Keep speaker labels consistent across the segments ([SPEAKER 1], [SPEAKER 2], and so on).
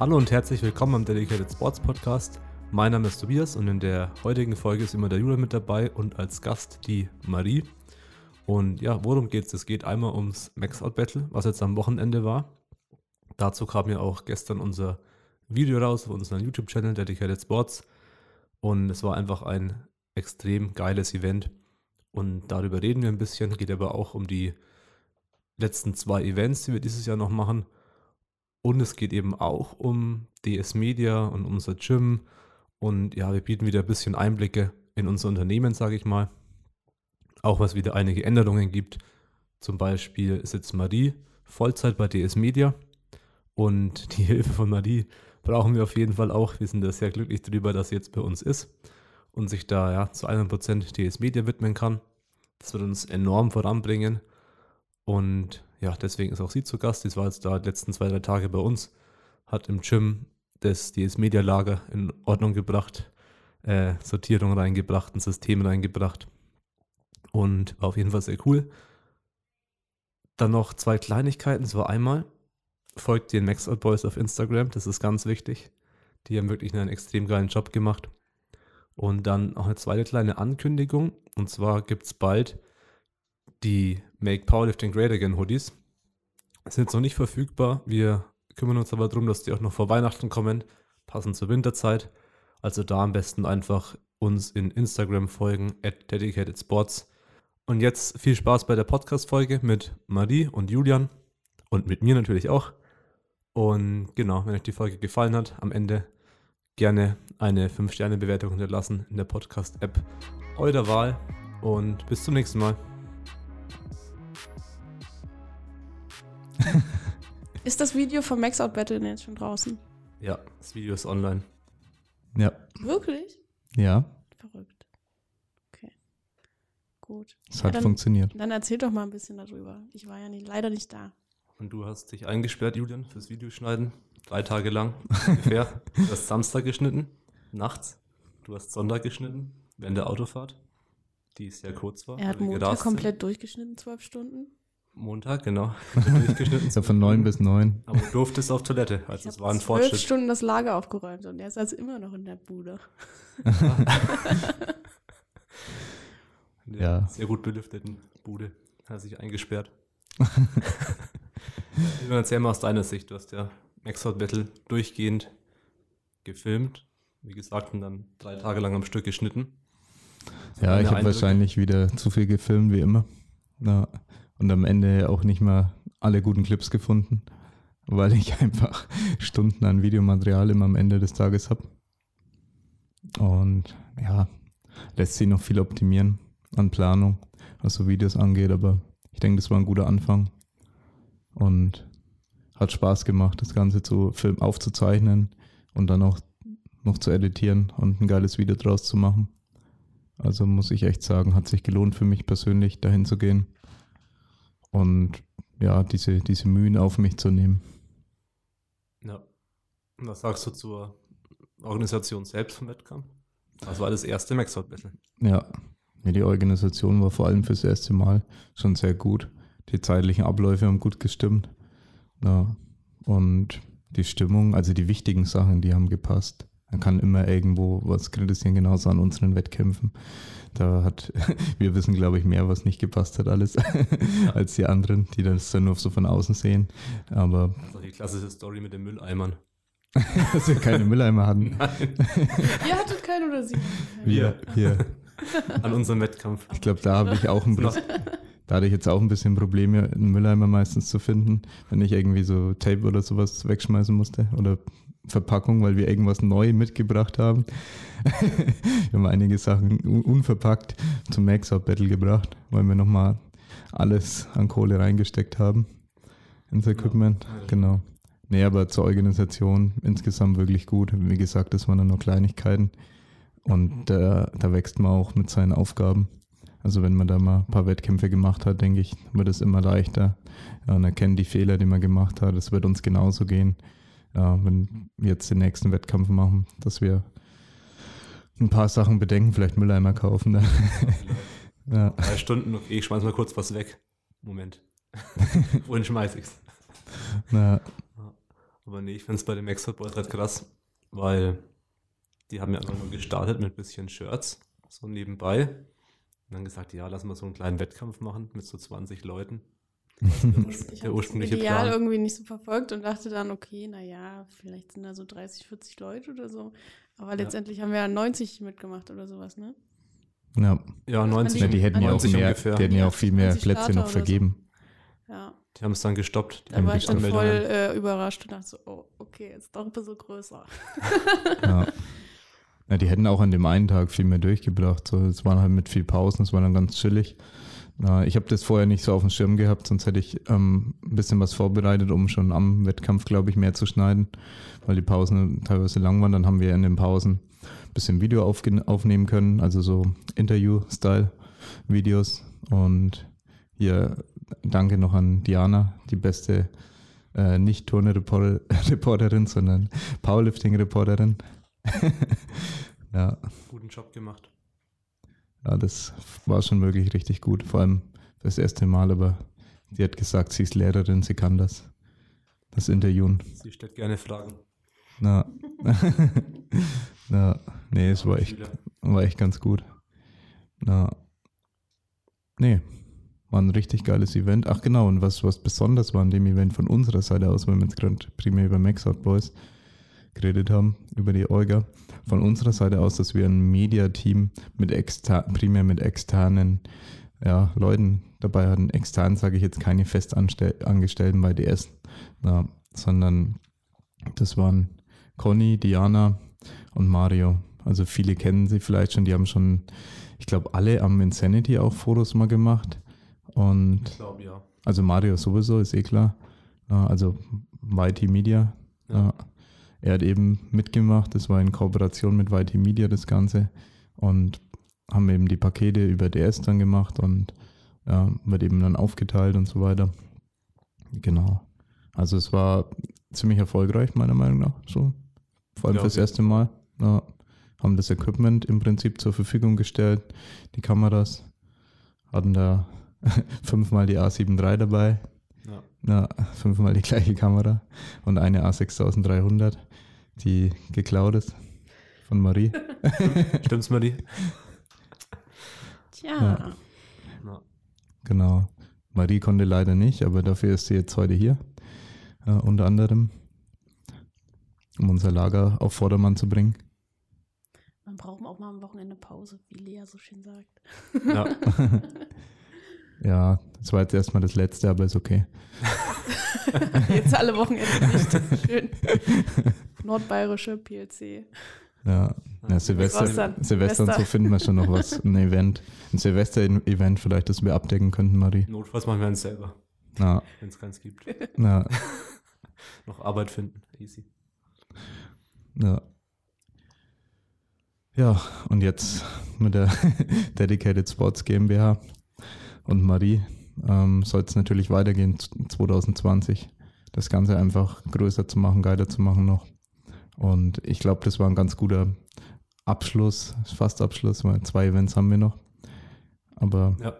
[SPEAKER 1] Hallo und herzlich willkommen am Dedicated Sports Podcast. Mein Name ist Tobias und in der heutigen Folge ist immer der Julian mit dabei und als Gast die Marie. Und ja, worum geht es? Es geht einmal ums Max-Out Battle, was jetzt am Wochenende war. Dazu kam ja auch gestern unser Video raus auf unserem YouTube-Channel Dedicated Sports. Und es war einfach ein extrem geiles Event. Und darüber reden wir ein bisschen. Geht aber auch um die letzten zwei Events, die wir dieses Jahr noch machen. Und es geht eben auch um DS Media und unser Gym. Und ja, wir bieten wieder ein bisschen Einblicke in unser Unternehmen, sage ich mal. Auch was wieder einige Änderungen gibt. Zum Beispiel ist jetzt Marie Vollzeit bei DS Media. Und die Hilfe von Marie brauchen wir auf jeden Fall auch. Wir sind da sehr glücklich darüber, dass sie jetzt bei uns ist und sich da ja zu 100% DS Media widmen kann. Das wird uns enorm voranbringen. Und ja, deswegen ist auch sie zu Gast. Sie war jetzt da die letzten zwei, drei Tage bei uns, hat im Gym das DS Media Lager in Ordnung gebracht, äh, Sortierung reingebracht, ein System reingebracht und war auf jeden Fall sehr cool. Dann noch zwei Kleinigkeiten. Es war einmal, folgt den Maxout Boys auf Instagram, das ist ganz wichtig. Die haben wirklich einen extrem geilen Job gemacht. Und dann auch eine zweite kleine Ankündigung. Und zwar gibt es bald die Make Powerlifting Great Again Hoodies sind noch nicht verfügbar. Wir kümmern uns aber darum, dass die auch noch vor Weihnachten kommen, passend zur Winterzeit. Also da am besten einfach uns in Instagram folgen, at Dedicated Sports. Und jetzt viel Spaß bei der Podcast-Folge mit Marie und Julian und mit mir natürlich auch. Und genau, wenn euch die Folge gefallen hat, am Ende gerne eine 5-Sterne-Bewertung hinterlassen in der Podcast-App eurer Wahl. Und bis zum nächsten Mal.
[SPEAKER 2] ist das Video vom Maxout Battle jetzt schon draußen?
[SPEAKER 1] Ja, das Video ist online.
[SPEAKER 3] Ja.
[SPEAKER 2] Wirklich?
[SPEAKER 3] Ja.
[SPEAKER 2] Verrückt. Okay. Gut.
[SPEAKER 3] Es ja, hat dann, funktioniert.
[SPEAKER 2] Dann erzähl doch mal ein bisschen darüber. Ich war ja nie, leider nicht da.
[SPEAKER 1] Und du hast dich eingesperrt, Julian, fürs Videoschneiden. Drei Tage lang ungefähr. du hast Samstag geschnitten, nachts. Du hast Sonntag geschnitten, während der Autofahrt, die sehr kurz war.
[SPEAKER 2] Er hat Montag komplett durchgeschnitten, zwölf Stunden.
[SPEAKER 1] Montag, genau.
[SPEAKER 3] Durchgeschnitten. so von neun bis neun.
[SPEAKER 1] Aber du durftest auf Toilette. Also es war ein Fortschritt. zwölf
[SPEAKER 2] Stunden das Lager aufgeräumt und er ist also immer noch in der Bude.
[SPEAKER 1] in der ja. sehr gut belüfteten Bude hat sich eingesperrt. Erzähl mal aus deiner Sicht. Du hast ja Maxout Battle durchgehend gefilmt. Wie gesagt, und dann drei Tage lang am Stück geschnitten.
[SPEAKER 3] Ja, ich habe wahrscheinlich wieder zu viel gefilmt, wie immer. Ja und am Ende auch nicht mehr alle guten Clips gefunden, weil ich einfach Stunden an Videomaterial immer am Ende des Tages habe. Und ja, lässt sich noch viel optimieren an Planung, was so Videos angeht, aber ich denke, das war ein guter Anfang und hat Spaß gemacht, das Ganze zu Film aufzuzeichnen und dann auch noch zu editieren und ein geiles Video draus zu machen. Also muss ich echt sagen, hat sich gelohnt für mich persönlich, dahin zu gehen und ja, diese, diese Mühen auf mich zu nehmen.
[SPEAKER 1] Ja. Und was sagst du zur Organisation selbst vom Wettkampf? Das war das erste Maxout Battle.
[SPEAKER 3] Ja. ja, die Organisation war vor allem fürs erste Mal schon sehr gut. Die zeitlichen Abläufe haben gut gestimmt. Ja. Und die Stimmung, also die wichtigen Sachen, die haben gepasst. Man kann immer irgendwo was kritisieren, genauso an unseren Wettkämpfen. Da hat, wir wissen, glaube ich, mehr, was nicht gepasst hat alles, als die anderen, die das dann nur so von außen sehen. Aber.
[SPEAKER 1] Das ist die klassische Story mit den Mülleimern.
[SPEAKER 3] Dass wir keine Mülleimer hatten.
[SPEAKER 2] Nein. Ihr hattet keinen oder sie?
[SPEAKER 3] Wir, wir.
[SPEAKER 1] An unserem Wettkampf.
[SPEAKER 3] Ich glaube, da habe ich auch ein bisschen. Da hatte ich jetzt auch ein bisschen Probleme, einen Mülleimer meistens zu finden, wenn ich irgendwie so Tape oder sowas wegschmeißen musste oder Verpackung, weil wir irgendwas neu mitgebracht haben. wir haben einige Sachen unverpackt zum Max-Out Battle gebracht, weil wir nochmal alles an Kohle reingesteckt haben ins Equipment. Genau. Nee, aber zur Organisation insgesamt wirklich gut. Wie gesagt, das waren dann nur Kleinigkeiten. Und äh, da wächst man auch mit seinen Aufgaben. Also wenn man da mal ein paar Wettkämpfe gemacht hat, denke ich, wird es immer leichter. Und erkennt die Fehler, die man gemacht hat. Es wird uns genauso gehen wenn wir jetzt den nächsten Wettkampf machen, dass wir ein paar Sachen bedenken, vielleicht Mülleimer kaufen. Ne? Ja.
[SPEAKER 1] Drei Stunden, okay, ich schmeiß mal kurz was weg. Moment. Wohin schmeiß ich's?
[SPEAKER 3] Ja.
[SPEAKER 1] Aber nee, ich finde es bei den Max Boys halt krass, weil die haben ja einfach nur gestartet mit ein bisschen Shirts, so nebenbei. Und dann gesagt, ja, lass mal so einen kleinen Wettkampf machen mit so 20 Leuten.
[SPEAKER 2] Ich
[SPEAKER 1] Der
[SPEAKER 2] habe das
[SPEAKER 1] ursprüngliche
[SPEAKER 2] Ideal
[SPEAKER 1] Plan.
[SPEAKER 2] irgendwie nicht so verfolgt und dachte dann, okay, naja, vielleicht sind da so 30, 40 Leute oder so. Aber letztendlich haben wir ja 90 mitgemacht oder sowas, ne?
[SPEAKER 3] ja.
[SPEAKER 1] Ja,
[SPEAKER 2] man
[SPEAKER 1] 90.
[SPEAKER 3] Ja, die hätten ja auch
[SPEAKER 1] 90
[SPEAKER 3] mehr,
[SPEAKER 1] ungefähr.
[SPEAKER 3] die hätten ja auch viel mehr
[SPEAKER 2] 20
[SPEAKER 3] Plätze noch
[SPEAKER 2] oder so.
[SPEAKER 3] vergeben.
[SPEAKER 2] Ja.
[SPEAKER 1] Die haben es dann gestoppt. Die
[SPEAKER 2] Da war ich dann voll äh, überrascht und dachte so, oh, okay, ist doch ein bisschen größer.
[SPEAKER 3] Ja. ja, die hätten auch an dem einen Tag viel mehr durchgebracht. So, es waren halt mit viel Pausen, es war dann ganz chillig. Na, ich habe das vorher nicht so auf dem Schirm gehabt, sonst hätte ich ähm, ein bisschen was vorbereitet, um schon am Wettkampf, glaube ich, mehr zu schneiden, weil die Pausen teilweise lang waren. Dann haben wir in den Pausen ein bisschen Video aufnehmen können, also so Interview-Style-Videos. Und hier danke noch an Diana, die beste äh, nicht Turner-Reporterin, sondern Powerlifting-Reporterin. ja,
[SPEAKER 1] Guten Job gemacht.
[SPEAKER 3] ja, das war schon wirklich richtig gut. Vor allem das erste Mal, aber sie hat gesagt, sie ist Lehrerin, sie kann das. Das Interviewen.
[SPEAKER 1] Sie stellt gerne Fragen.
[SPEAKER 3] Na, na, nee, es war echt, war echt ganz gut. Na, nee, war ein richtig geiles Event. Ach genau, und was, was besonders war an dem Event von unserer Seite aus, weil wir jetzt gerade primär über Max Out Boys geredet haben, über die Olga, von unserer Seite aus, dass wir ein Media-Team mit exter primär mit externen ja, Leuten dabei hatten. Extern sage ich jetzt keine Festangestellten bei DS, na, sondern das waren Conny, Diana und Mario. Also viele kennen sie vielleicht schon, die haben schon, ich glaube, alle am Insanity auch Fotos mal gemacht. Und
[SPEAKER 1] Ich glaube, ja.
[SPEAKER 3] also Mario sowieso, ist eh klar. Ja, Also YT Media.
[SPEAKER 1] Ja.
[SPEAKER 3] Er hat eben mitgemacht, das war in Kooperation mit YT Media das Ganze. Und haben eben die Pakete über DS dann gemacht und ja, wird eben dann aufgeteilt und so weiter. Genau. Also es war ziemlich erfolgreich, meiner Meinung nach. So. Vor allem
[SPEAKER 1] Ja,
[SPEAKER 3] fürs erste Mal. Ja. Haben das Equipment im Prinzip zur Verfügung gestellt, die Kameras. Hatten da fünfmal die A7 III dabei.
[SPEAKER 1] Ja.
[SPEAKER 3] Ja, fünfmal die gleiche Kamera und eine A6300, die geklaut ist von Marie.
[SPEAKER 1] Stimmt's, Marie?
[SPEAKER 2] Tja,
[SPEAKER 3] Ja.
[SPEAKER 1] Ja.
[SPEAKER 3] Genau. Marie konnte leider nicht, aber dafür ist sie jetzt heute hier. Äh, unter anderem, um unser Lager auf Vordermann zu bringen.
[SPEAKER 2] man braucht auch mal am Wochenende Pause, wie Lea so schön sagt.
[SPEAKER 1] ja.
[SPEAKER 3] Ja, das war jetzt erstmal das letzte, aber ist okay.
[SPEAKER 2] Jetzt alle Wochenende nicht, schön. Nordbayerische PLC.
[SPEAKER 3] Ja, ja Silvester,
[SPEAKER 2] Silvester.
[SPEAKER 3] Silvester und so finden wir schon noch was. Ein Event, ein Silvester-Event vielleicht, das wir abdecken könnten, Marie.
[SPEAKER 1] Notfalls machen wir eins selber,
[SPEAKER 3] Na,
[SPEAKER 1] wenn es keins gibt.
[SPEAKER 3] na,
[SPEAKER 1] Noch Arbeit finden. Easy.
[SPEAKER 3] Ja. Ja, und jetzt mit der Dedicated Sports GmbH und Marie ähm, soll es natürlich weitergehen z- 2020. Das Ganze einfach größer zu machen, geiler zu machen noch. Und ich glaube, das war ein ganz guter Abschluss, fast Abschluss, weil zwei Events haben wir noch. Aber
[SPEAKER 1] Ja.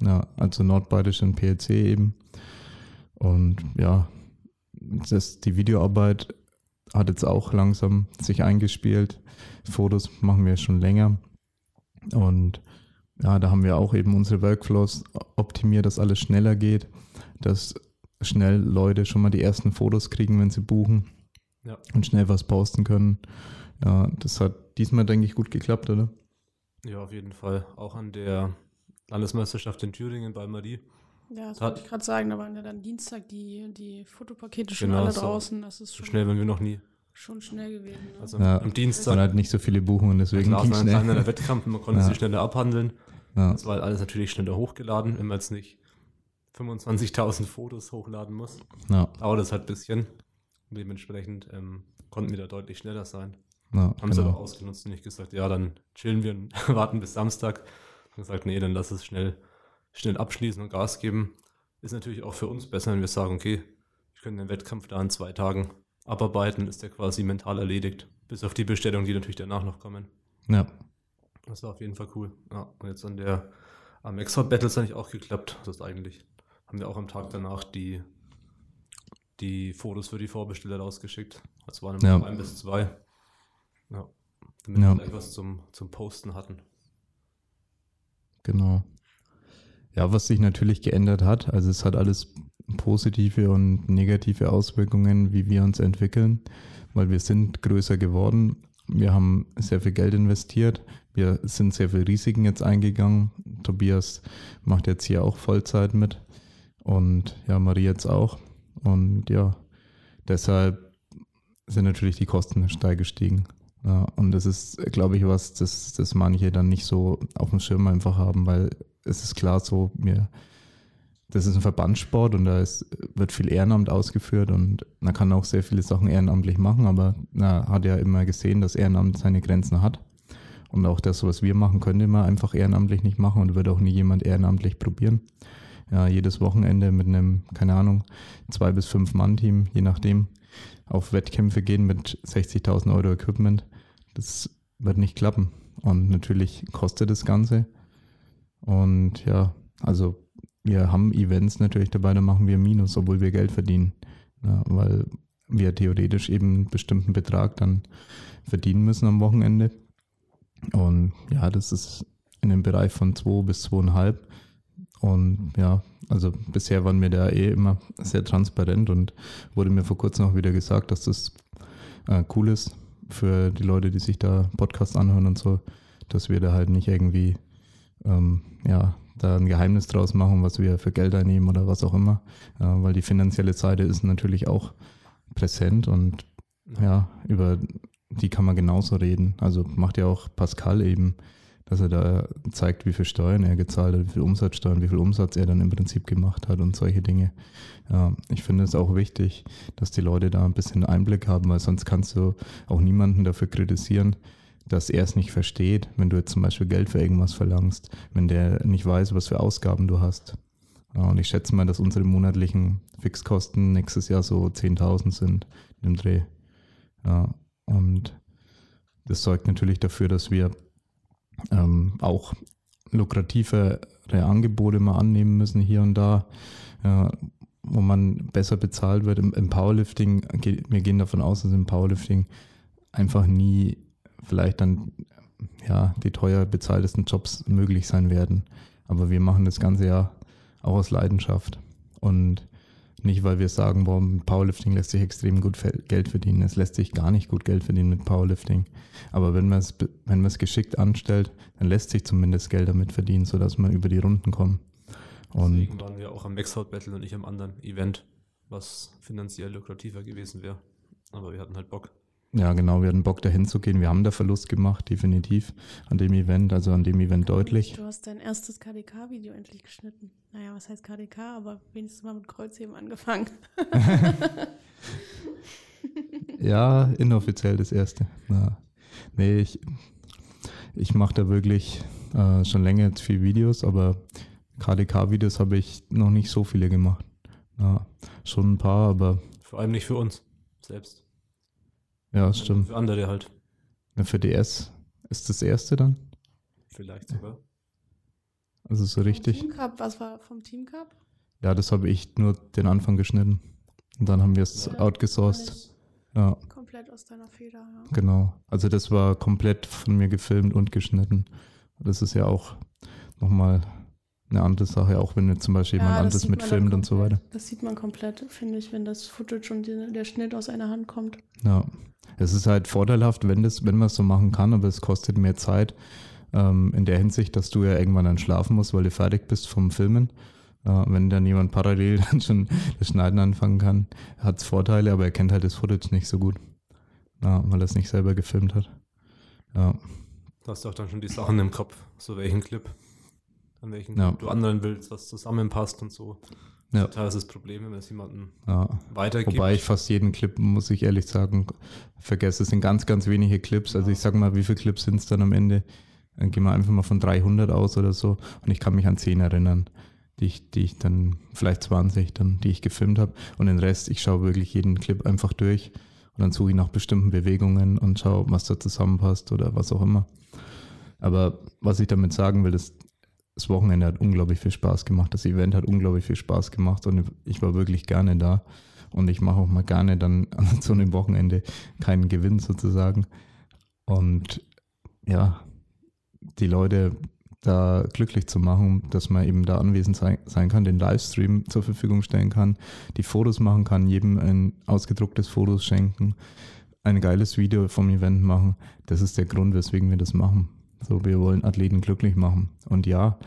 [SPEAKER 3] ja, also Nordbayerisch und PLC eben. Und ja, das, die Videoarbeit hat jetzt auch langsam sich eingespielt. Fotos machen wir schon länger. Und ja, da haben wir auch eben unsere Workflows optimiert, dass alles schneller geht, dass schnell Leute schon mal die ersten Fotos kriegen, wenn sie buchen
[SPEAKER 1] Ja.
[SPEAKER 3] und schnell was posten können. Ja, das hat diesmal, denke ich, gut geklappt, oder?
[SPEAKER 1] Ja, auf jeden Fall. Auch an der Landesmeisterschaft in Thüringen bei Marie.
[SPEAKER 2] Ja, das wollte ich gerade sagen, da waren ja dann Dienstag die, die Fotopakete schon
[SPEAKER 1] Genau,
[SPEAKER 2] alle draußen. Das ist
[SPEAKER 1] So
[SPEAKER 2] schon
[SPEAKER 1] schnell waren wir noch nie.
[SPEAKER 2] Schon schnell gewesen. Ne?
[SPEAKER 1] Also
[SPEAKER 3] Ja.
[SPEAKER 1] am
[SPEAKER 3] Es
[SPEAKER 1] Dienstag
[SPEAKER 3] waren halt nicht so viele Buchungen, deswegen ging
[SPEAKER 1] war ein
[SPEAKER 3] schnell.
[SPEAKER 1] kleinerer Wettkampf, man konnte
[SPEAKER 3] Ja.
[SPEAKER 1] sie schneller abhandeln.
[SPEAKER 3] Ja,
[SPEAKER 1] Das war halt alles natürlich schneller hochgeladen, wenn man jetzt nicht 25.000 Fotos hochladen muss.
[SPEAKER 3] ja,
[SPEAKER 1] Dauert das halt ein bisschen. Und dementsprechend ähm, konnten wir da deutlich schneller sein.
[SPEAKER 3] ja,
[SPEAKER 1] Haben sie aber
[SPEAKER 3] genau.
[SPEAKER 1] ausgenutzt und nicht gesagt, ja, dann chillen wir und warten bis Samstag. Haben gesagt, nee, dann lass es schnell, schnell abschließen und Gas geben. Ist natürlich auch für uns besser, wenn wir sagen, okay, wir können den Wettkampf da in zwei Tagen abarbeiten, ist der quasi mental erledigt. Bis auf die Bestellungen, die natürlich danach noch kommen.
[SPEAKER 3] Ja,
[SPEAKER 1] Das war auf jeden Fall cool. Ja, und jetzt an der Am Export Battle ist eigentlich auch geklappt, das ist eigentlich. Haben wir auch am Tag danach die, die Fotos für die Vorbesteller rausgeschickt. Also waren immer
[SPEAKER 3] Ja.
[SPEAKER 1] ein bis zwei. Ja. Damit
[SPEAKER 3] Ja.
[SPEAKER 1] wir gleich was zum, zum Posten hatten.
[SPEAKER 3] Genau. Ja, was sich natürlich geändert hat, also es hat alles positive und negative Auswirkungen, wie wir uns entwickeln, weil wir sind größer geworden. Wir haben sehr viel Geld investiert. Wir sind sehr viel Risiken jetzt eingegangen. Tobias macht jetzt hier auch Vollzeit mit und ja, Marie jetzt auch. Und ja, deshalb sind natürlich die Kosten steil gestiegen. Ja, und das ist, glaube ich, was, das, das manche dann nicht so auf dem Schirm einfach haben, weil es ist klar so, mir, das ist ein Verbandssport und da ist, wird viel Ehrenamt ausgeführt und man kann auch sehr viele Sachen ehrenamtlich machen, aber na, hat ja immer gesehen, dass Ehrenamt seine Grenzen hat. Und auch das, was wir machen, könnte man einfach ehrenamtlich nicht machen und wird auch nie jemand ehrenamtlich probieren. Ja, jedes Wochenende mit einem, keine Ahnung, zwei bis fünf Mann-Team, je nachdem, auf Wettkämpfe gehen mit 60.000 Euro Equipment, das wird nicht klappen. Und natürlich kostet das Ganze. Und ja, also wir haben Events natürlich dabei, da machen wir Minus, obwohl wir Geld verdienen. Ja, weil wir theoretisch eben einen bestimmten Betrag dann verdienen müssen am Wochenende. Und ja, das ist in dem Bereich von 2 bis 2,5. Und ja, also bisher waren wir da eh immer sehr transparent und wurde mir vor kurzem auch wieder gesagt, dass das äh, cool ist für die Leute, die sich da Podcast anhören und so, dass wir da halt nicht irgendwie ähm, ja, da ein Geheimnis draus machen, was wir für Geld einnehmen oder was auch immer. Äh, weil die finanzielle Seite ist natürlich auch präsent und ja, über die kann man genauso reden. Also macht ja auch Pascal eben, dass er da zeigt, wie viel Steuern er gezahlt hat, wie viel Umsatzsteuern, wie viel Umsatz er dann im Prinzip gemacht hat und solche Dinge. Ja, ich finde es auch wichtig, dass die Leute da ein bisschen Einblick haben, weil sonst kannst du auch niemanden dafür kritisieren, dass er es nicht versteht, wenn du jetzt zum Beispiel Geld für irgendwas verlangst, wenn der nicht weiß, was für Ausgaben du hast. Und ich schätze mal, dass unsere monatlichen Fixkosten nächstes Jahr so 10.000 sind im Dreh. Ja, und das sorgt natürlich dafür, dass wir ähm, auch lukrativere Angebote mal annehmen müssen hier und da, ja, wo man besser bezahlt wird. Im, im Powerlifting, wir gehen davon aus, dass im Powerlifting einfach nie vielleicht dann ja, die teuer bezahltesten Jobs möglich sein werden. Aber wir machen das ganze ja auch aus Leidenschaft. Und nicht, weil wir sagen, boah, mit Powerlifting lässt sich extrem gut Geld verdienen. Es lässt sich gar nicht gut Geld verdienen mit Powerlifting. Aber wenn man es, wenn geschickt anstellt, dann lässt sich zumindest Geld damit verdienen, sodass man über die Runden kommt. Und
[SPEAKER 1] Deswegen waren wir auch am Maxout Battle und nicht am anderen Event, was finanziell lukrativer gewesen wäre. Aber wir hatten halt Bock.
[SPEAKER 3] Ja, genau, wir hatten Bock dahin zu gehen. Wir haben da Verlust gemacht, definitiv, an dem Event, also an dem Event deutlich.
[SPEAKER 2] Du hast dein erstes KDK-Video endlich geschnitten. Naja, was heißt KDK, aber wenigstens mal mit Kreuzheben angefangen.
[SPEAKER 3] Ja, inoffiziell das erste. Ja. Nee, ich, ich mache da wirklich äh, schon länger jetzt viel Videos, aber KDK-Videos habe ich noch nicht so viele gemacht. Ja, schon ein paar, aber
[SPEAKER 1] Vor allem nicht für uns selbst.
[SPEAKER 3] Ja, das stimmt.
[SPEAKER 1] Für andere halt.
[SPEAKER 3] Ja, Für DS ist das erste dann?
[SPEAKER 1] Vielleicht sogar.
[SPEAKER 3] Also so richtig?
[SPEAKER 2] Vom Team Cup, was war vom Team Cup?
[SPEAKER 3] Ja, das habe ich nur den Anfang geschnitten. Und dann haben wir es
[SPEAKER 2] Ja.
[SPEAKER 3] outgesourced. Ja,
[SPEAKER 2] Komplett aus deiner Feder, ja.
[SPEAKER 3] genau. Also das war komplett von mir gefilmt und geschnitten. Das ist ja auch nochmal eine andere Sache, auch wenn jetzt zum Beispiel jemand
[SPEAKER 2] Ja, das
[SPEAKER 3] anderes mitfilmt und so weiter.
[SPEAKER 2] Das sieht man komplett, finde ich, wenn das Footage und die, der Schnitt aus einer Hand kommt.
[SPEAKER 3] Ja, es ist halt vorteilhaft, wenn, das, wenn man es so machen kann, aber es kostet mehr Zeit ähm, in der Hinsicht, dass du ja irgendwann dann schlafen musst, weil du fertig bist vom Filmen. Äh, wenn dann jemand parallel dann schon das Schneiden anfangen kann, hat es Vorteile, aber er kennt halt das Footage nicht so gut, ja, weil er es nicht selber gefilmt hat. Ja,
[SPEAKER 1] Du hast auch dann schon die Sachen im Kopf, so welchen Clip, an welchen
[SPEAKER 3] Ja.
[SPEAKER 1] Du anderen willst, was zusammenpasst und so.
[SPEAKER 3] Ja.
[SPEAKER 1] Total ist das Problem, wenn es jemandem
[SPEAKER 3] ja.
[SPEAKER 1] weitergibt.
[SPEAKER 3] Wobei ich fast jeden Clip, muss ich ehrlich sagen, vergesse. Es sind ganz, ganz wenige Clips. Also ich sag mal, wie viele Clips sind es dann am Ende? Dann gehen wir einfach mal von 300 aus oder so. Und ich kann mich an 10 erinnern, die ich, die ich dann, vielleicht 20 dann, die ich gefilmt habe. Und den Rest, ich schaue wirklich jeden Clip einfach durch. Und dann suche ich nach bestimmten Bewegungen und schaue, was da zusammenpasst oder was auch immer. Aber was ich damit sagen will, ist, das Wochenende hat unglaublich viel Spaß gemacht. Das Event hat unglaublich viel Spaß gemacht und ich war wirklich gerne da. Und ich mache auch mal gerne dann an so einem Wochenende keinen Gewinn sozusagen. Und ja, die Leute da glücklich zu machen, dass man eben da anwesend sein, sein, kann, den Livestream zur Verfügung stellen kann, die Fotos machen kann, jedem ein ausgedrucktes Fotos schenken, ein geiles Video vom Event machen. Das ist der Grund, weswegen wir das machen. So, wir wollen Athleten glücklich machen. Und ja,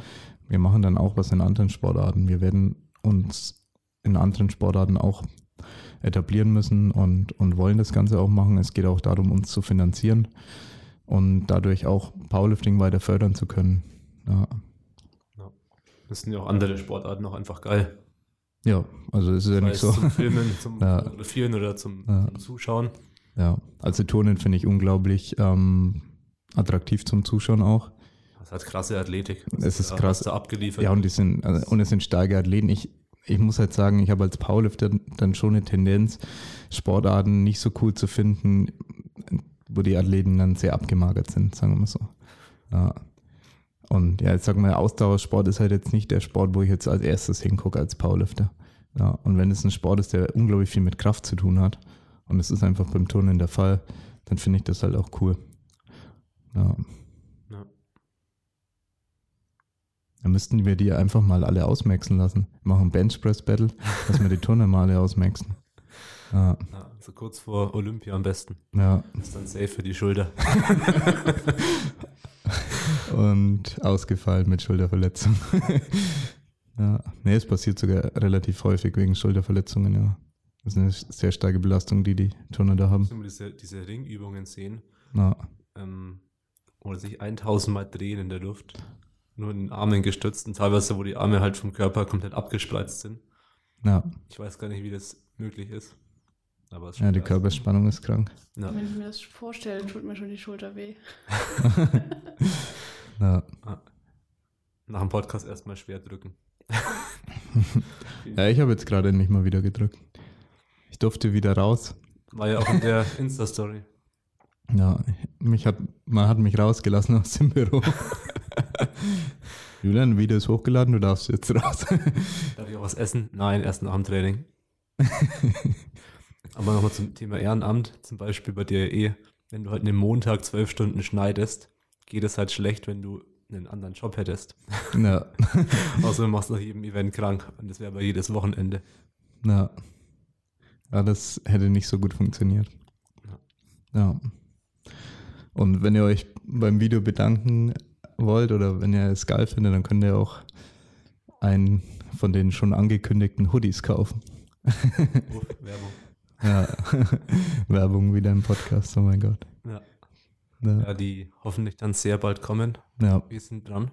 [SPEAKER 3] wir machen dann auch was in anderen Sportarten. Wir werden uns in anderen Sportarten auch etablieren müssen und, und wollen das Ganze auch machen. Es geht auch darum, uns zu finanzieren und dadurch auch Powerlifting weiter fördern zu können. Ja.
[SPEAKER 1] Das sind ja auch andere Sportarten auch einfach geil.
[SPEAKER 3] Ja, also es ist ja nicht so.
[SPEAKER 1] Zum Filmen, zum ja. Fotografieren oder zum, ja. zum, Zuschauen.
[SPEAKER 3] Ja, also Turnen finde ich unglaublich ähm, attraktiv zum Zuschauen auch.
[SPEAKER 1] Das hat krasse Athletik.
[SPEAKER 3] Das es ist krass.
[SPEAKER 1] abgeliefert.
[SPEAKER 3] Ja, und die sind, also, und es sind starke Athleten. Ich, ich muss halt sagen, ich habe als Powerlifter dann schon eine Tendenz, Sportarten nicht so cool zu finden, wo die Athleten dann sehr abgemagert sind, sagen wir mal so. Ja. Und ja, jetzt sagen wir, Ausdauersport ist halt jetzt nicht der Sport, wo ich jetzt als erstes hingucke als Powerlifter. Ja, und wenn es ein Sport ist, der unglaublich viel mit Kraft zu tun hat, und es ist einfach beim Turnen der Fall, dann finde ich das halt auch cool. Ja. ja. Dann müssten wir die einfach mal alle ausmaxen lassen. Wir machen Benchpress Battle, dass wir die Turner mal alle ausmaxen.
[SPEAKER 1] Ja. ja. so kurz vor Olympia am besten.
[SPEAKER 3] Ja.
[SPEAKER 1] Ist dann safe für die Schulter.
[SPEAKER 3] Und ausgefallen mit Schulterverletzung. ja. Nee, es passiert sogar relativ häufig wegen Schulterverletzungen, ja. Das ist eine sehr starke Belastung, die die Turner da haben.
[SPEAKER 1] Wenn wir diese, diese Ringübungen sehen,
[SPEAKER 3] ja.
[SPEAKER 1] ähm, oder sich 1000 Mal drehen in der Luft, nur in den Armen gestützt und teilweise, wo die Arme halt vom Körper komplett abgespreizt sind.
[SPEAKER 3] Ja.
[SPEAKER 1] Ich weiß gar nicht, wie das möglich ist. Aber
[SPEAKER 3] ja, die Körperspannung ist krank.
[SPEAKER 2] Ja. Wenn ich mir das vorstelle, tut mir schon die Schulter weh.
[SPEAKER 3] ja.
[SPEAKER 1] Nach dem Podcast erstmal schwer drücken.
[SPEAKER 3] ja, ich habe jetzt gerade nicht mal wieder gedrückt. Ich durfte wieder raus.
[SPEAKER 1] War ja auch in der Insta-Story.
[SPEAKER 3] Ja, mich hat, man hat mich rausgelassen aus dem Büro. Julian, ein Video ist hochgeladen, du darfst jetzt raus.
[SPEAKER 1] Darf ich auch was essen? Nein, erst nach dem Training. Aber nochmal zum Thema Ehrenamt, zum Beispiel bei dir eh, wenn du halt einen Montag zwölf Stunden schneidest, geht es halt schlecht, wenn du einen anderen Job hättest.
[SPEAKER 3] Ja.
[SPEAKER 1] Außer du machst nach jedem Event krank und das wäre aber jedes Wochenende.
[SPEAKER 3] Ja. Ja, das hätte nicht so gut funktioniert. Ja. ja. Und wenn ihr euch beim Video bedanken wollt oder wenn ihr es geil findet, dann könnt ihr auch einen von den schon angekündigten Hoodies kaufen.
[SPEAKER 1] Uff, Werbung.
[SPEAKER 3] Ja, Werbung wieder im Podcast, oh mein Gott.
[SPEAKER 1] Ja. ja. ja. die hoffentlich dann sehr bald kommen.
[SPEAKER 3] Ja.
[SPEAKER 1] Wir sind dran.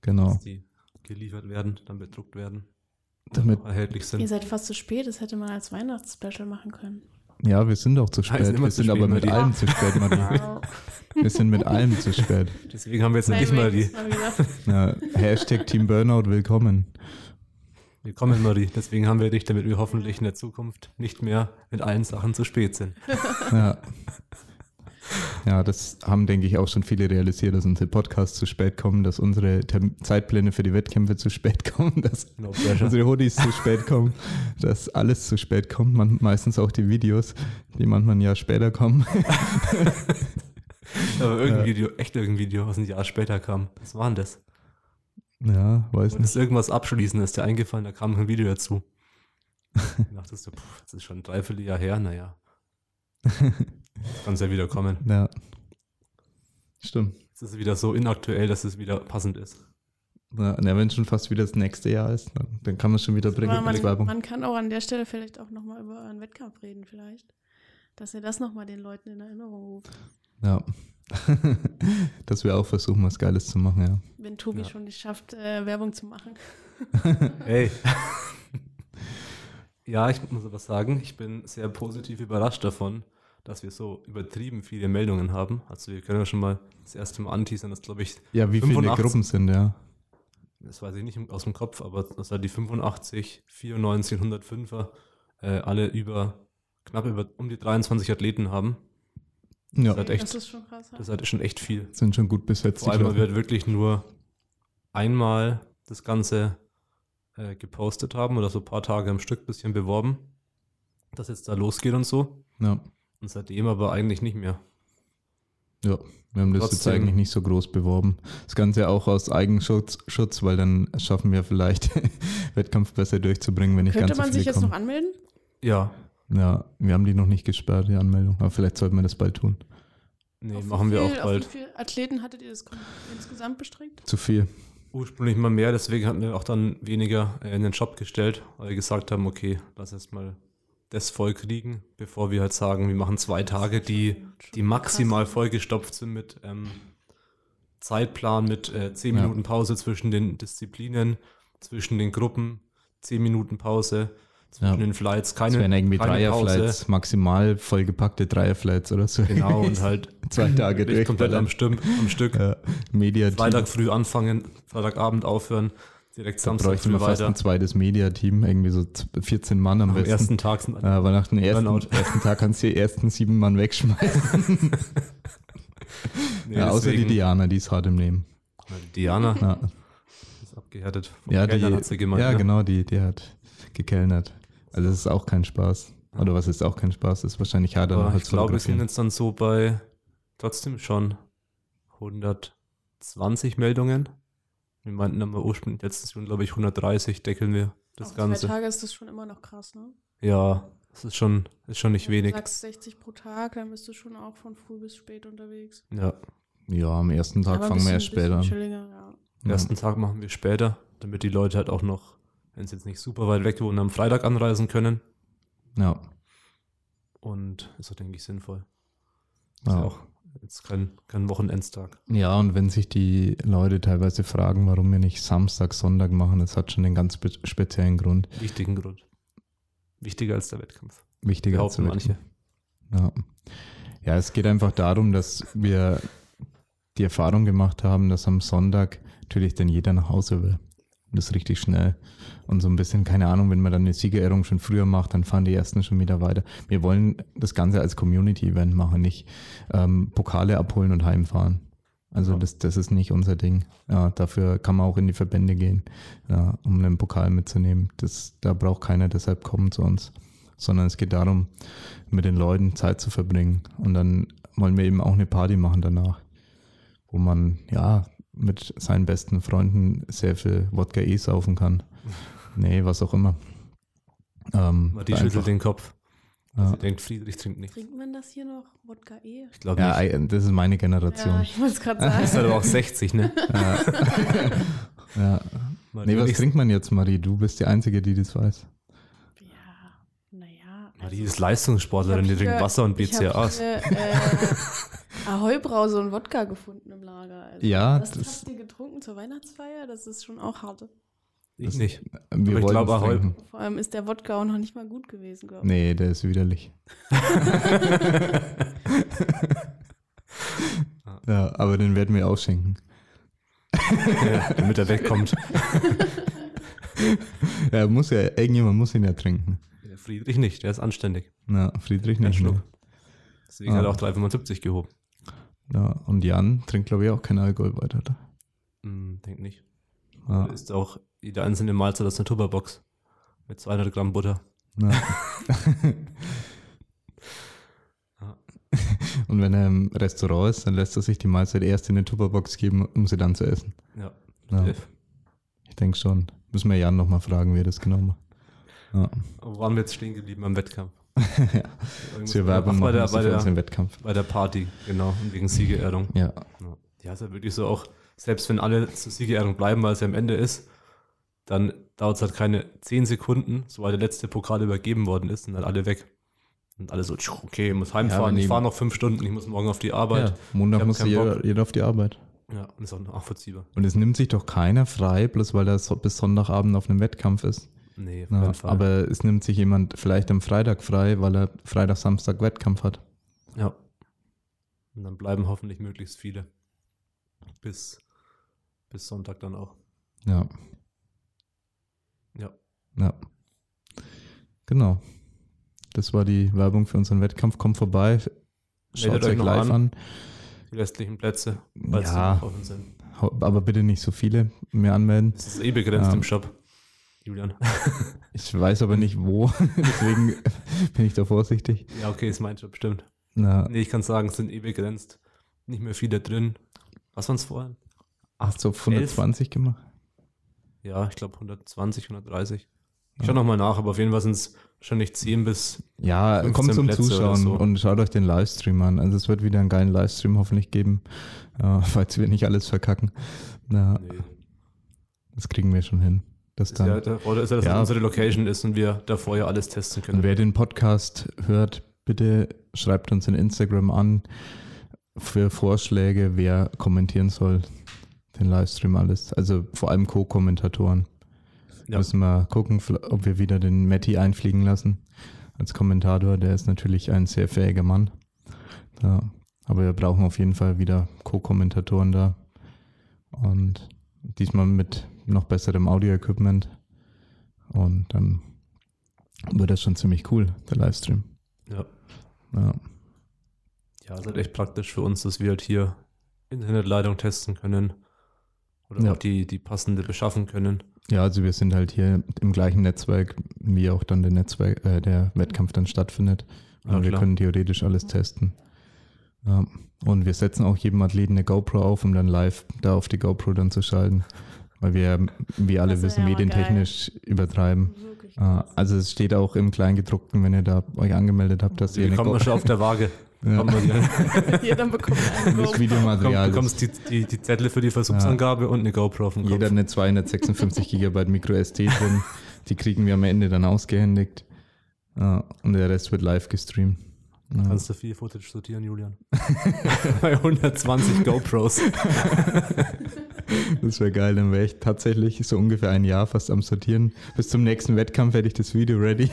[SPEAKER 3] Genau.
[SPEAKER 1] Dass die geliefert werden, dann bedruckt werden.
[SPEAKER 3] Damit
[SPEAKER 1] erhältlich sind.
[SPEAKER 2] Ihr seid fast zu spät, das hätte man als Weihnachtsspecial machen können.
[SPEAKER 3] Ja, wir sind auch zu spät.
[SPEAKER 1] wir
[SPEAKER 3] sind
[SPEAKER 1] spät,
[SPEAKER 3] aber mit
[SPEAKER 1] Marie.
[SPEAKER 3] allem zu spät, Marie. wir sind mit allem zu spät.
[SPEAKER 1] Deswegen haben wir jetzt nicht mal die.
[SPEAKER 3] Ja, Hashtag Team Burnout willkommen.
[SPEAKER 1] Willkommen, Marie. Deswegen haben wir dich, damit wir hoffentlich in der Zukunft nicht mehr mit allen Sachen zu spät sind.
[SPEAKER 3] Ja. Ja, das haben, denke ich, auch schon viele realisiert, dass unsere Podcasts zu spät kommen, dass unsere Term Zeitpläne für die Wettkämpfe zu spät kommen, dass
[SPEAKER 1] no
[SPEAKER 3] unsere Hoodies zu spät kommen, dass alles zu spät kommt, man, meistens auch die Videos, die manchmal ein Jahr später kommen.
[SPEAKER 1] Aber irgendein ja. Video, echt irgendein Video, was ein Jahr später kam. Was war denn das?
[SPEAKER 3] Ja, weiß
[SPEAKER 1] nicht. irgendwas abschließen, ist dir eingefallen, da kam ein Video dazu. da dachtest du, pff, das ist schon ein Dreivierteljahr her, naja. Kann es ja wieder kommen.
[SPEAKER 3] Ja. Stimmt.
[SPEAKER 1] Es ist wieder so inaktuell, dass es wieder passend ist.
[SPEAKER 3] Ja, wenn es schon fast wieder das nächste Jahr ist, dann, dann kann man es schon wieder bringen.
[SPEAKER 2] Man, man, kann auch an der Stelle vielleicht auch nochmal über einen Wettkampf reden, vielleicht. Dass ihr das nochmal den Leuten in Erinnerung ruft.
[SPEAKER 3] Ja. Dass wir auch versuchen, was Geiles zu machen, ja.
[SPEAKER 2] Wenn Tobi
[SPEAKER 1] Ja.
[SPEAKER 2] schon nicht schafft, äh, Werbung zu machen.
[SPEAKER 1] Hey. ja, ich muss aber sagen, ich bin sehr positiv überrascht davon, dass wir so übertrieben viele Meldungen haben. Also wir können ja schon mal das erste Mal anteasern, dass glaube ich,
[SPEAKER 3] Ja, wie viele
[SPEAKER 1] 85.
[SPEAKER 3] Gruppen sind, ja.
[SPEAKER 1] das weiß ich nicht aus dem Kopf, aber dass halt die 85, 94, 105er äh, alle über knapp über um die 23 Athleten haben.
[SPEAKER 3] Ja,
[SPEAKER 1] Das hat echt-
[SPEAKER 2] das ist schon krass.
[SPEAKER 1] Das ist halt schon echt viel.
[SPEAKER 3] sind schon gut besetzt.
[SPEAKER 1] Vor allem, weil wir halt wirklich nur einmal das Ganze äh, gepostet haben oder so ein paar Tage am Stück bisschen beworben, dass jetzt da losgeht und so.
[SPEAKER 3] Ja.
[SPEAKER 1] Und seitdem aber eigentlich nicht mehr.
[SPEAKER 3] Ja, wir haben das jetzt
[SPEAKER 1] Trotzdem-
[SPEAKER 3] eigentlich nicht so groß beworben. Das Ganze auch aus Eigenschutz, Schutz, weil dann schaffen wir vielleicht Wettkampf besser durchzubringen, wenn
[SPEAKER 2] Könnte
[SPEAKER 3] ganz so
[SPEAKER 2] man
[SPEAKER 3] viele
[SPEAKER 2] sich jetzt noch anmelden?
[SPEAKER 1] Ja,
[SPEAKER 3] Ja, wir haben die noch nicht gesperrt, die Anmeldung, aber vielleicht sollten wir das bald tun.
[SPEAKER 1] nee,
[SPEAKER 2] Auf
[SPEAKER 1] machen wir
[SPEAKER 2] viel-
[SPEAKER 1] auch
[SPEAKER 2] Auf
[SPEAKER 1] bald.
[SPEAKER 2] wie viele Athleten hattet ihr das insgesamt beschränkt?
[SPEAKER 3] Zu viel.
[SPEAKER 1] Ursprünglich mal mehr, deswegen hatten wir auch dann weniger in den Shop gestellt, weil wir gesagt haben, okay, lass erst mal das voll kriegen, bevor wir halt sagen, wir machen zwei Tage, die, die maximal vollgestopft sind mit ähm, Zeitplan, mit äh, 10
[SPEAKER 3] Ja.
[SPEAKER 1] Minuten Pause zwischen den Disziplinen, zwischen den Gruppen, 10 Minuten Pause zwischen
[SPEAKER 3] Ja.
[SPEAKER 1] den Flights,
[SPEAKER 3] Das
[SPEAKER 1] keine,
[SPEAKER 3] wären irgendwie Dreierflights, maximal vollgepackte Dreierflights oder so.
[SPEAKER 1] Genau, und halt
[SPEAKER 3] zwei Tage
[SPEAKER 1] wirklich komplett am. Stüm, am Stück.
[SPEAKER 3] Ja, Media
[SPEAKER 1] Freitag früh anfangen, Freitagabend aufhören, direkt
[SPEAKER 3] Da
[SPEAKER 1] Samstag
[SPEAKER 3] bräuchten
[SPEAKER 1] früh
[SPEAKER 3] wir fast ein zweites Media-Team, irgendwie so z- 14 Mann am,
[SPEAKER 1] Am
[SPEAKER 3] besten.
[SPEAKER 1] ersten Tag sind
[SPEAKER 3] Äh, aber nach dem ersten, ersten Tag kannst du die ersten sieben Mann wegschmeißen.
[SPEAKER 1] Nee,
[SPEAKER 3] ja, außer die Diana, die ist hart im
[SPEAKER 1] die Diana
[SPEAKER 3] Ja,
[SPEAKER 1] ist abgehärtet. Vom
[SPEAKER 3] ja, die,
[SPEAKER 1] hat sie gemeint.
[SPEAKER 3] ja
[SPEAKER 1] ne?
[SPEAKER 3] genau, die, die hat gekellnert. Also das ist auch kein Spaß. Oder was ist auch kein Spaß? Das ist wahrscheinlich harder
[SPEAKER 1] Aber ich glaube, wir sind jetzt dann so bei trotzdem schon 120 Meldungen. Wir meinten aber ursprünglich letztes Jahr, glaube ich, 130 deckeln wir das
[SPEAKER 2] Auf
[SPEAKER 1] Ganze.
[SPEAKER 2] zwei Tage ist das schon immer noch krass, ne?
[SPEAKER 1] Ja, das ist schon, ist schon nicht
[SPEAKER 2] Wenn
[SPEAKER 1] wenig.
[SPEAKER 2] Du sagst 60 pro Tag, dann bist du schon auch von früh bis spät unterwegs.
[SPEAKER 1] Ja,
[SPEAKER 3] Ja, am ersten Tag
[SPEAKER 2] Aber
[SPEAKER 3] fangen wir erst später an.
[SPEAKER 2] ja.
[SPEAKER 1] den ersten Tag machen wir später, damit die Leute halt auch noch, wenn sie jetzt nicht super weit weg wohnen, am Freitag anreisen können.
[SPEAKER 3] Ja,
[SPEAKER 1] Und ist auch, denke ich, sinnvoll. Ist
[SPEAKER 3] ja.
[SPEAKER 1] ja auch jetzt kein, kein Wochenendstag.
[SPEAKER 3] ja, und wenn sich die Leute teilweise fragen, warum wir nicht Samstag, Sonntag machen, das hat schon einen ganz spe speziellen Grund.
[SPEAKER 1] Wichtigen Grund. Wichtiger als der Wettkampf.
[SPEAKER 3] Wichtiger als der
[SPEAKER 1] manche.
[SPEAKER 3] Ja. ja, es geht einfach darum, dass wir die Erfahrung gemacht haben, dass am Sonntag natürlich dann jeder nach Hause will. Und das richtig schnell. Und so ein bisschen, keine Ahnung, wenn man dann eine Siegerehrung schon früher macht, dann fahren die ersten schon wieder weiter. Wir wollen das Ganze als Community-Event machen, nicht ähm, Pokale abholen und heimfahren. Also
[SPEAKER 1] Ja.
[SPEAKER 3] das, das ist nicht unser Ding. Ja, dafür kann man auch in die Verbände gehen, ja, um einen Pokal mitzunehmen. Das, da braucht keiner deshalb kommen zu uns. Sondern es geht darum, mit den Leuten Zeit zu verbringen. Und dann wollen wir eben auch eine Party machen danach, wo man ja mit seinen besten Freunden sehr viel Wodka E saufen kann. Nee, was auch immer. Ähm, einfach-
[SPEAKER 1] schüttelt den Kopf.
[SPEAKER 3] ja.
[SPEAKER 1] Sie denkt, Friedrich trinkt nicht.
[SPEAKER 2] Trinkt man das hier noch? Wodka E?
[SPEAKER 1] Ich glaube
[SPEAKER 3] ja,
[SPEAKER 1] nicht.
[SPEAKER 3] ei- das ist meine
[SPEAKER 2] Ja,
[SPEAKER 3] Generation.
[SPEAKER 2] ich wollte es gerade
[SPEAKER 1] Das ist
[SPEAKER 2] sagen.
[SPEAKER 1] aber auch 60, ne?
[SPEAKER 3] Ja. ja. Nee, was trinkt man jetzt, Marie? Du bist die Einzige, die das weiß.
[SPEAKER 2] Ja, naja.
[SPEAKER 1] Ah, die ist Leistungssportlerin, die
[SPEAKER 2] Ich
[SPEAKER 1] trinkt Wasser und
[SPEAKER 2] Ich
[SPEAKER 1] BCAAs.
[SPEAKER 2] äh, Ahoi-Brause und Wodka gefunden im Lager. Also,
[SPEAKER 3] Ja,
[SPEAKER 2] das,
[SPEAKER 3] das-
[SPEAKER 2] habt ihr getrunken zur Weihnachtsfeier? Das ist schon auch hart.
[SPEAKER 1] Ich nicht.
[SPEAKER 3] Wir
[SPEAKER 1] Aber ich
[SPEAKER 3] wollen
[SPEAKER 1] glaube, Ahoi-
[SPEAKER 3] trinken.
[SPEAKER 2] Vor allem ist der Wodka auch noch nicht mal gut gewesen, glaube ich.
[SPEAKER 3] Nee, der ist widerlich. ja, aber den werden wir ausschenken.
[SPEAKER 1] ja, damit er wegkommt.
[SPEAKER 3] Ja, muss ja, irgendjemand muss ihn ja trinken.
[SPEAKER 1] Friedrich nicht, der ist anständig.
[SPEAKER 3] Na, Friedrich nicht.
[SPEAKER 1] Schluck.
[SPEAKER 3] Ne?
[SPEAKER 1] Deswegen
[SPEAKER 3] Ah.
[SPEAKER 1] hat er auch 3,75 gehoben.
[SPEAKER 3] Ja, und Jan trinkt, glaube ich, auch keinen Alkohol weiter. Oder?
[SPEAKER 1] Hm, denk nicht. Da ist auch jede einzelne Mahlzeit aus einer Tupperbox. Mit 200 Gramm Butter.
[SPEAKER 3] ja. Und wenn er im Restaurant ist, dann lässt er sich die Mahlzeit erst in eine Tupperbox geben, um sie dann zu essen.
[SPEAKER 1] Ja.
[SPEAKER 3] Ja, ich denke schon. Müssen wir Jan nochmal fragen, wie er das genau macht. Ja.
[SPEAKER 1] Aber wo waren wir jetzt stehen geblieben am Wettkampf?
[SPEAKER 3] Ja.
[SPEAKER 1] Der-
[SPEAKER 3] Werbung
[SPEAKER 1] bei der, bei,
[SPEAKER 3] für
[SPEAKER 1] der,
[SPEAKER 3] Wettkampf.
[SPEAKER 1] bei der Party, genau. Und wegen Siegerehrung.
[SPEAKER 3] Ja,
[SPEAKER 1] Ja, Ja, ist ja wirklich so auch, selbst wenn alle zur Siegerehrung bleiben, weil es ja am Ende ist, dann dauert es halt keine 10 Sekunden, sobald der letzte Pokal übergeben worden ist, sind halt alle weg. Und alle so, okay, ich muss heimfahren,
[SPEAKER 3] wenn
[SPEAKER 1] ich fahre noch fünf Stunden, ich muss morgen auf die Arbeit.
[SPEAKER 3] ja. Montag muss jeder, jeder auf die Arbeit.
[SPEAKER 1] Ja, und ist auch nachvollziehbar.
[SPEAKER 3] Und es nimmt sich doch keiner frei, bloß weil er so bis Sonntagabend auf einem Wettkampf ist.
[SPEAKER 1] Nee, auf
[SPEAKER 3] Ja, aber es nimmt sich jemand vielleicht am Freitag frei, weil er Freitag, Samstag Wettkampf hat.
[SPEAKER 1] ja. Und dann bleiben hoffentlich möglichst viele. Bis, bis Sonntag dann auch.
[SPEAKER 3] Ja.
[SPEAKER 1] Ja.
[SPEAKER 3] Ja. Genau. Das war die Werbung für unseren Wettkampf. Kommt vorbei. Schaut
[SPEAKER 1] euch
[SPEAKER 3] live
[SPEAKER 1] an.
[SPEAKER 3] an.
[SPEAKER 1] Die restlichen Plätze, falls sie
[SPEAKER 3] Ja.
[SPEAKER 1] noch offen sind.
[SPEAKER 3] aber bitte nicht so viele mehr anmelden.
[SPEAKER 1] Das ist eh begrenzt
[SPEAKER 3] Ja.
[SPEAKER 1] im Shop. Julian.
[SPEAKER 3] Ich weiß aber nicht wo, deswegen bin ich da vorsichtig.
[SPEAKER 1] ja, okay, ist mein Shop, stimmt.
[SPEAKER 3] Na,
[SPEAKER 1] Nee, ich kann sagen, es sind eh begrenzt. Nicht mehr viele drin. Was waren es vorher?
[SPEAKER 3] hast du auf 120 gemacht?
[SPEAKER 1] Ja, ich glaube 120, 130. Ich schau nochmal nach, aber auf jeden Fall sind es wahrscheinlich 10 bis.
[SPEAKER 3] Ja,
[SPEAKER 1] 15
[SPEAKER 3] kommt zum
[SPEAKER 1] Plätze
[SPEAKER 3] Zuschauen
[SPEAKER 1] so.
[SPEAKER 3] und schaut euch den Livestream an. Also es wird wieder einen geilen Livestream hoffentlich geben, äh, falls wir nicht alles verkacken. Na,
[SPEAKER 1] Nee.
[SPEAKER 3] das kriegen wir schon hin. Das
[SPEAKER 1] Ist ja,
[SPEAKER 3] dann.
[SPEAKER 1] der- oder ist ja, dass
[SPEAKER 3] Ja.
[SPEAKER 1] unsere Location ist und wir da vorher alles testen
[SPEAKER 3] Und
[SPEAKER 1] können.
[SPEAKER 3] wer den Podcast hört, bitte schreibt uns in Instagram an für Vorschläge, wer kommentieren soll. Den Livestream alles. Also vor allem Co-Kommentatoren.
[SPEAKER 1] Ja.
[SPEAKER 3] Müssen wir gucken, ob wir wieder den Matti einfliegen lassen als Kommentator. Der ist natürlich ein sehr fähiger Mann. Ja, aber wir brauchen auf jeden Fall wieder Co-Kommentatoren da. Und diesmal mit noch besserem Audio-Equipment. Und dann wird das schon ziemlich cool, der Livestream.
[SPEAKER 1] Ja.
[SPEAKER 3] Ja.
[SPEAKER 1] Ja, ist halt echt praktisch für uns, dass wir halt hier Internetleitung testen können. Oder
[SPEAKER 3] Ja.
[SPEAKER 1] auch die, die passende beschaffen können.
[SPEAKER 3] ja, also wir sind halt hier im gleichen Netzwerk, wie auch dann der Netzwerk, äh, der Wettkampf dann stattfindet.
[SPEAKER 1] Ja,
[SPEAKER 3] Und wir können theoretisch alles testen. Ja. Und wir setzen auch jedem Athleten eine GoPro auf, um dann live da auf die GoPro dann zu schalten. Weil wir, wie alle
[SPEAKER 2] Das
[SPEAKER 3] wissen,
[SPEAKER 2] ja
[SPEAKER 3] medientechnisch übertreiben.
[SPEAKER 2] Wirklich.
[SPEAKER 3] Ah, also es steht auch im Kleingedruckten, wenn ihr da euch angemeldet habt, dass ihr
[SPEAKER 1] Die
[SPEAKER 3] eine
[SPEAKER 1] kommt man schon auf der Waage.
[SPEAKER 3] ja,
[SPEAKER 2] Jeder bekommt
[SPEAKER 3] das Videomaterial.
[SPEAKER 1] du bekommst die, die, die Zettel für die Versuchsangabe und eine GoPro auf dem Kopf.
[SPEAKER 3] Jeder eine 256 GB Micro SD drin. Die kriegen wir am Ende dann ausgehändigt. Ja, und der Rest wird live gestreamt. Ja.
[SPEAKER 1] Kannst du viel Footage sortieren, Julian? Bei 120 GoPros.
[SPEAKER 3] Das wäre geil, dann wäre ich tatsächlich so ungefähr ein Jahr fast am Sortieren. Bis zum nächsten Wettkampf hätte ich das Video ready.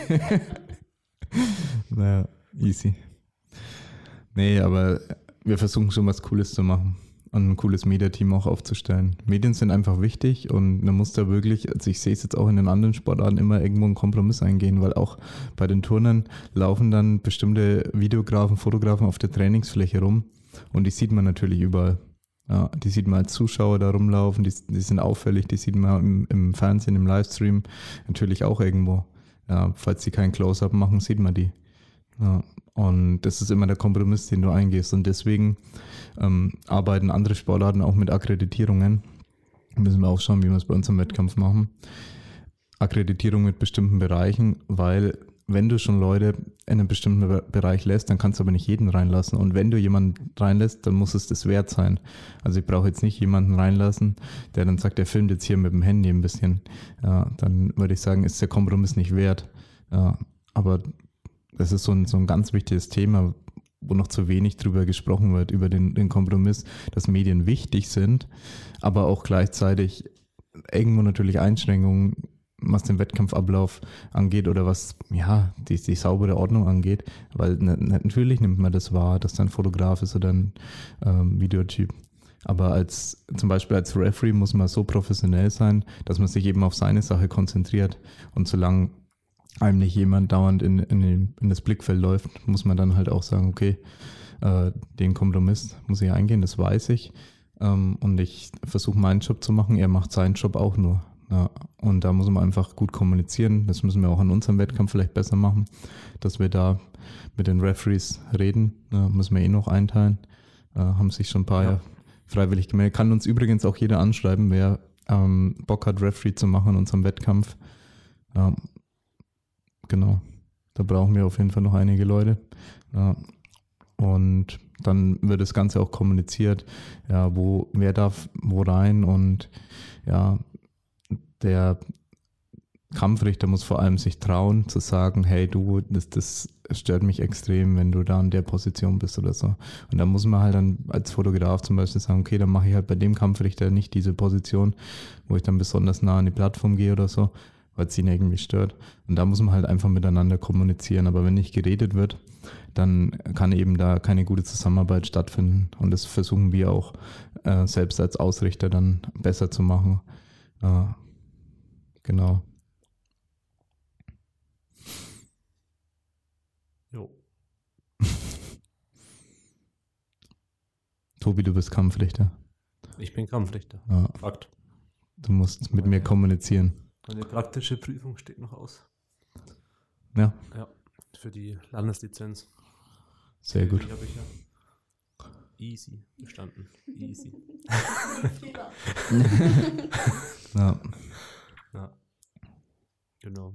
[SPEAKER 3] naja, easy. Nee, aber wir versuchen schon was Cooles zu machen und ein cooles Mediateam auch aufzustellen. Medien sind einfach wichtig und man muss da wirklich, also ich sehe es jetzt auch in den anderen Sportarten, immer irgendwo einen Kompromiss eingehen, weil auch bei den Turnern laufen dann bestimmte Videografen, Fotografen auf der Trainingsfläche rum und die sieht man natürlich überall. Ja, die sieht man als Zuschauer da rumlaufen, die, die sind auffällig, die sieht man im, im Fernsehen, im Livestream natürlich auch irgendwo. Ja, falls sie kein Close-Up machen, sieht man die. Ja, und das ist immer der Kompromiss, den du eingehst. Und deswegen ähm, arbeiten andere Sportarten auch mit Akkreditierungen. Müssen wir auch schauen, wie wir es bei uns im Wettkampf machen. Akkreditierung mit bestimmten Bereichen, weil wenn du schon Leute in einem bestimmten Be- Bereich lässt, dann kannst du aber nicht jeden reinlassen. Und wenn du jemanden reinlässt, dann muss es das wert sein. Also ich brauche jetzt nicht jemanden reinlassen, der dann sagt, der filmt jetzt hier mit dem Handy ein bisschen. Ja, dann würde ich sagen, ist der Kompromiss nicht wert. Ja, aber das ist so ein, so ein ganz wichtiges Thema, wo noch zu wenig drüber gesprochen wird, über den, den Kompromiss, dass Medien wichtig sind, aber auch gleichzeitig irgendwo natürlich Einschränkungen, was den Wettkampfablauf angeht oder was ja die, die saubere Ordnung angeht, weil na- natürlich nimmt man das wahr, dass da ein Fotograf ist oder ein ähm, Videotyp. Aber als zum Beispiel als Referee muss man so professionell sein, dass man sich eben auf seine Sache konzentriert. Und solange einem nicht jemand dauernd in, in, in das Blickfeld läuft, muss man dann halt auch sagen, okay, äh, den Kompromiss muss ich eingehen, das weiß ich. Ähm, und ich versuche meinen Job zu machen, er macht seinen Job auch nur. Ja, und da muss man einfach gut kommunizieren. Das müssen wir auch an unserem Wettkampf vielleicht besser machen, dass wir da mit den Referees reden. Ja, müssen wir eh noch einteilen. Äh, haben sich schon ein paar
[SPEAKER 1] Ja.
[SPEAKER 3] ja. freiwillig gemeldet. Kann uns übrigens auch jeder anschreiben, wer ähm, Bock hat, Referee zu machen in unserem Wettkampf. Ja, genau. Da brauchen wir auf jeden Fall noch einige Leute. Ja. Und dann wird das Ganze auch kommuniziert, ja, wo, wer darf wo rein und ja, der Kampfrichter muss vor allem sich trauen, zu sagen, hey du, das, das stört mich extrem, wenn du da in der Position bist oder so. Und da muss man halt dann als Fotograf zum Beispiel sagen, okay, dann mache ich halt bei dem Kampfrichter nicht diese Position, wo ich dann besonders nah an die Plattform gehe oder so, weil es ihn irgendwie stört. Und da muss man halt einfach miteinander kommunizieren. Aber wenn nicht geredet wird, dann kann eben da keine gute Zusammenarbeit stattfinden. Und das versuchen wir auch äh, selbst als Ausrichter dann besser zu machen. Äh, genau.
[SPEAKER 1] Jo.
[SPEAKER 3] Tobi, du bist Kampfrichter.
[SPEAKER 1] Ich bin Kampfrichter.
[SPEAKER 3] Ja,
[SPEAKER 1] Fakt.
[SPEAKER 3] du musst mit mir kommunizieren.
[SPEAKER 1] Meine praktische Prüfung steht noch aus.
[SPEAKER 3] Ja,
[SPEAKER 1] Ja. Für die Landeslizenz.
[SPEAKER 3] sehr gut.
[SPEAKER 1] Die habe ich ja. Easy bestanden. Easy.
[SPEAKER 3] Ja.
[SPEAKER 1] Ja. Genau.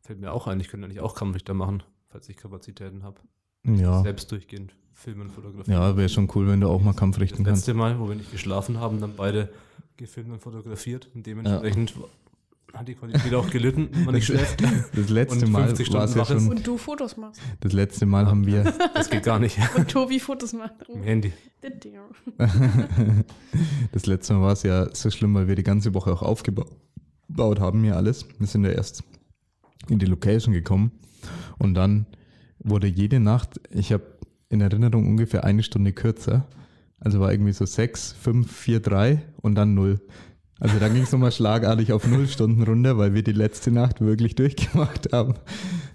[SPEAKER 1] Fällt mir auch ein, ich könnte eigentlich auch Kampfrichter machen, falls ich Kapazitäten habe.
[SPEAKER 3] Ja,
[SPEAKER 1] Selbst durchgehend filmen, fotografieren.
[SPEAKER 3] ja wäre schon cool, wenn du auch mal Kampf
[SPEAKER 1] Das
[SPEAKER 3] kannst.
[SPEAKER 1] letzte Mal, wo wir nicht geschlafen haben, dann beide gefilmt und fotografiert. Und dementsprechend hat die Qualität auch gelitten, wenn man nicht schläft.
[SPEAKER 3] Das letzte
[SPEAKER 1] Und
[SPEAKER 3] Mal
[SPEAKER 1] 50
[SPEAKER 3] war es ja schon.
[SPEAKER 2] Und du Fotos machst.
[SPEAKER 3] Das letzte Mal haben wir.
[SPEAKER 1] Das geht gar nicht.
[SPEAKER 2] Und Tobi Fotos macht.
[SPEAKER 1] Im Handy.
[SPEAKER 3] Das letzte Mal war es ja so schlimm, weil wir die ganze Woche auch aufgebaut haben, hier alles. Wir sind ja erst in die Location gekommen und dann wurde jede Nacht, ich habe in Erinnerung ungefähr eine Stunde kürzer. Also war irgendwie so 6, 5, 4, 3 und dann 0. Also dann ging es nochmal schlagartig auf 0 Stunden runter, weil wir die letzte Nacht wirklich durchgemacht haben.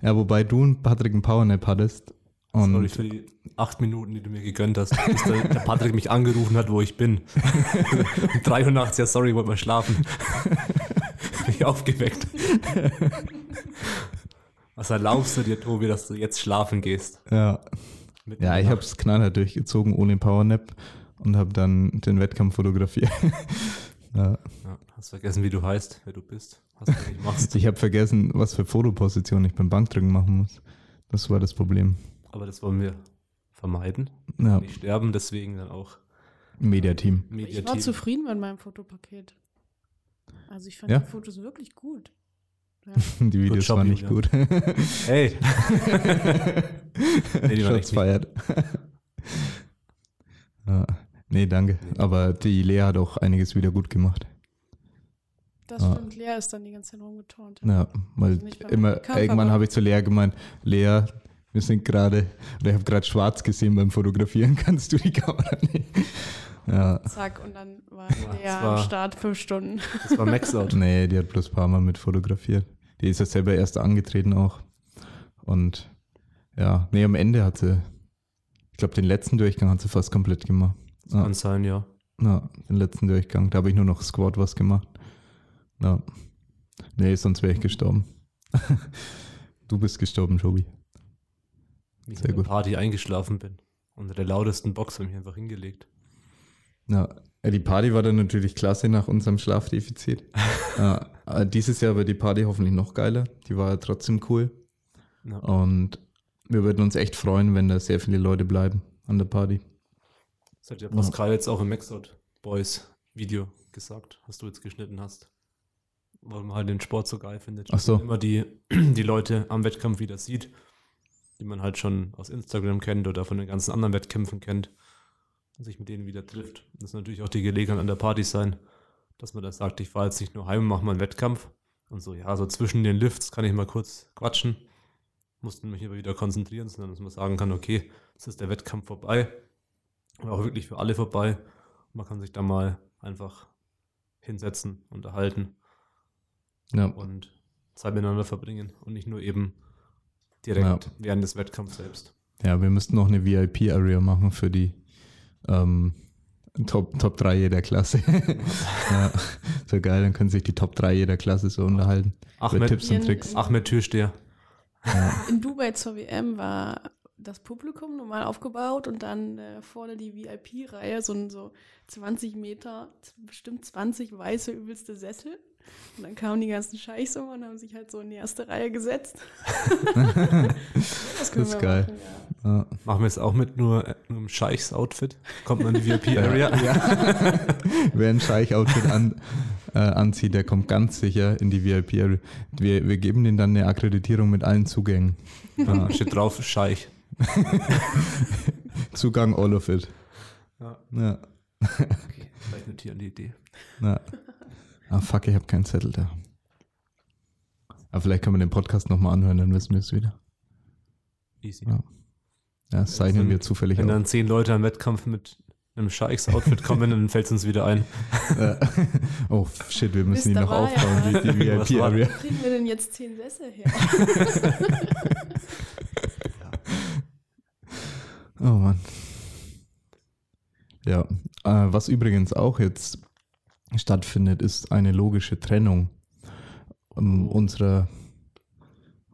[SPEAKER 3] Ja, wobei du und Patrick einen Powernap hattest. Und
[SPEAKER 1] Sorry für die acht Minuten, die du mir gegönnt hast, bis der, der Patrick mich angerufen hat, wo ich bin. Um drei Uhr nachts, ja sorry, wollte mal schlafen. Bin ich aufgeweckt. Was erlaubst du dir, Tobi, dass du jetzt schlafen gehst?
[SPEAKER 3] ja,
[SPEAKER 1] Mitten
[SPEAKER 3] Ja, ich habe es knallhart durchgezogen ohne Powernap und habe dann den Wettkampf fotografiert. ja.
[SPEAKER 1] Ja, hast vergessen, wie du heißt, wer du bist, was du eigentlich machst.
[SPEAKER 3] Ich habe vergessen, was für Fotoposition ich beim Bankdrücken machen muss. Das war das Problem.
[SPEAKER 1] Aber das wollen wir vermeiden.
[SPEAKER 3] Ja,
[SPEAKER 1] Nicht sterben, deswegen dann auch
[SPEAKER 3] Mediateam.
[SPEAKER 2] Ich war
[SPEAKER 1] Mediateam.
[SPEAKER 2] zufrieden mit meinem Fotopaket. Also ich fand
[SPEAKER 3] Ja?
[SPEAKER 2] die Fotos wirklich gut. Ja.
[SPEAKER 3] Die Videos
[SPEAKER 1] Job,
[SPEAKER 3] waren nicht gut.
[SPEAKER 1] Hey! nee, die waren echt
[SPEAKER 3] feiert. Nee, danke. Aber die Lea hat auch einiges wieder gut gemacht.
[SPEAKER 2] Das
[SPEAKER 3] Ah.
[SPEAKER 2] stimmt, Lea ist dann die ganze Zeit rumgeturnt.
[SPEAKER 3] Ja, weil
[SPEAKER 2] Also nicht beim
[SPEAKER 3] immer, irgendwann habe ich zu Lea gemeint, Lea, wir sind gerade, oder ich habe gerade schwarz gesehen beim Fotografieren, kannst du die Kamera nehmen? Ja,
[SPEAKER 2] Zack, und dann war
[SPEAKER 1] das
[SPEAKER 2] am Start fünf Stunden.
[SPEAKER 1] Das war Maxout.
[SPEAKER 3] nee, die hat bloß ein paar Mal mit fotografiert. Die ist ja selber erst angetreten auch. Und ja, nee, am Ende hat sie, ich glaube, den letzten Durchgang hat sie fast komplett gemacht. Ja.
[SPEAKER 1] kann sein, ja.
[SPEAKER 3] Ja, den letzten Durchgang. Da habe ich nur noch Squat was gemacht. Ja. Nee, sonst wäre ich gestorben. du bist gestorben, Joby.
[SPEAKER 1] Wie ich
[SPEAKER 3] Sehr
[SPEAKER 1] in der
[SPEAKER 3] gut.
[SPEAKER 1] Party eingeschlafen bin. Unter der lautesten Box habe ich mich einfach hingelegt.
[SPEAKER 3] Ja, die Party war dann natürlich klasse nach unserem Schlafdefizit. ja, äh, dieses Jahr wird die Party hoffentlich noch geiler. Die war ja trotzdem cool.
[SPEAKER 1] Ja.
[SPEAKER 3] Und wir würden uns echt freuen, wenn da sehr viele Leute bleiben an der Party.
[SPEAKER 1] Das hat ja Pascal jetzt auch im Maxout Boys Video gesagt, was du jetzt geschnitten hast. Weil man halt den Sport so geil findet.
[SPEAKER 3] Ach so.
[SPEAKER 1] Immer die, die Leute am Wettkampf wieder sieht, die man halt schon aus Instagram kennt oder von den ganzen anderen Wettkämpfen kennt und sich mit denen wieder trifft. Das ist natürlich auch die Gelegenheit an der Party sein, dass man da sagt, ich fahre jetzt nicht nur heim und mache mal einen Wettkampf und so, ja, so zwischen den Lifts kann ich mal kurz quatschen, musste mich aber wieder konzentrieren, sondern dass man sagen kann, okay, es ist der Wettkampf vorbei, aber auch wirklich für alle vorbei. Man kann sich da mal einfach hinsetzen, unterhalten
[SPEAKER 3] Ja,
[SPEAKER 1] und Zeit miteinander verbringen und nicht nur eben direkt
[SPEAKER 3] Ja.
[SPEAKER 1] während des Wettkampfs selbst.
[SPEAKER 3] ja wir müssten noch eine VIP-Area machen für die ähm, Top, Top 3 jeder Klasse. ja, so geil, dann können sich die Top 3 jeder Klasse so unterhalten. Mit
[SPEAKER 1] Ahmed,
[SPEAKER 3] Tipps und Tricks.
[SPEAKER 1] Ahmed Türsteher.
[SPEAKER 3] Ja.
[SPEAKER 2] In Dubai zur WM war das Publikum normal aufgebaut und dann äh, vorne die VIP-Reihe, so, ein- so 20 Meter, bestimmt 20 weiße übelste Sessel. Und dann kamen die ganzen Scheichs immer und haben sich halt so in die erste Reihe gesetzt. das, können
[SPEAKER 3] ist
[SPEAKER 2] wir
[SPEAKER 3] geil.
[SPEAKER 2] Machen, ja.
[SPEAKER 3] Ja.
[SPEAKER 1] Machen wir es auch mit nur, äh, nur im Scheichs-Outfit. Kommt man in die VIP-Area.
[SPEAKER 3] Ja. Wer ein Scheich-Outfit an, äh, anzieht, der kommt ganz sicher in die VIP-Area. Wir, wir geben denen dann eine Akkreditierung mit allen Zugängen.
[SPEAKER 1] Ja, steht drauf, Scheich.
[SPEAKER 3] Zugang all of it.
[SPEAKER 1] Ja.
[SPEAKER 3] Ja.
[SPEAKER 1] Okay, vielleicht notieren die Idee.
[SPEAKER 3] ja. Ah, fuck, ich habe keinen Zettel da. Aber vielleicht kann man den Podcast nochmal anhören, dann wissen wir es wieder.
[SPEAKER 1] Easy.
[SPEAKER 3] Ja. Ja, das zeichnen wir zufällig
[SPEAKER 1] Wenn
[SPEAKER 3] auf.
[SPEAKER 1] dann zehn Leute am Wettkampf mit einem Scheichs-Outfit kommen, dann fällt es uns wieder ein.
[SPEAKER 3] Oh, shit, wir müssen die
[SPEAKER 2] Wisst
[SPEAKER 3] noch aufbauen,
[SPEAKER 2] ja-
[SPEAKER 3] die, die VIP-Area.
[SPEAKER 2] Wo kriegen wir denn jetzt 10 Sessel her?
[SPEAKER 3] Oh Mann. Ja, äh, was übrigens auch jetzt stattfindet, ist eine logische Trennung um, unserer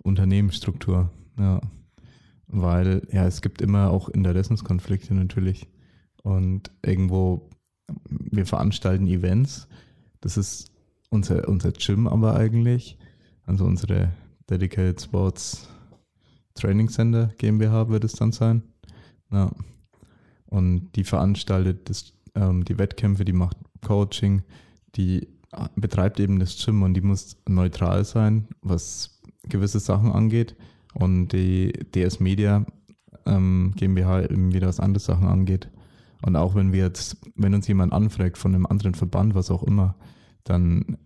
[SPEAKER 3] Unternehmensstruktur. Ja, weil ja, es gibt immer auch Interessenskonflikte natürlich und irgendwo wir veranstalten Events. Das ist unser, unser Gym aber eigentlich, also unsere Dedicated Sports Training Center GmbH wird es dann sein. Ja. Und die veranstaltet das, ähm, die Wettkämpfe, die macht Coaching, die betreibt eben das Gym und die muss neutral sein, was gewisse Sachen angeht. Und die DS Media ähm, GmbH eben wieder was andere Sachen angeht. Und auch wenn wir jetzt, wenn uns jemand anfragt von einem anderen Verband, was auch immer, dann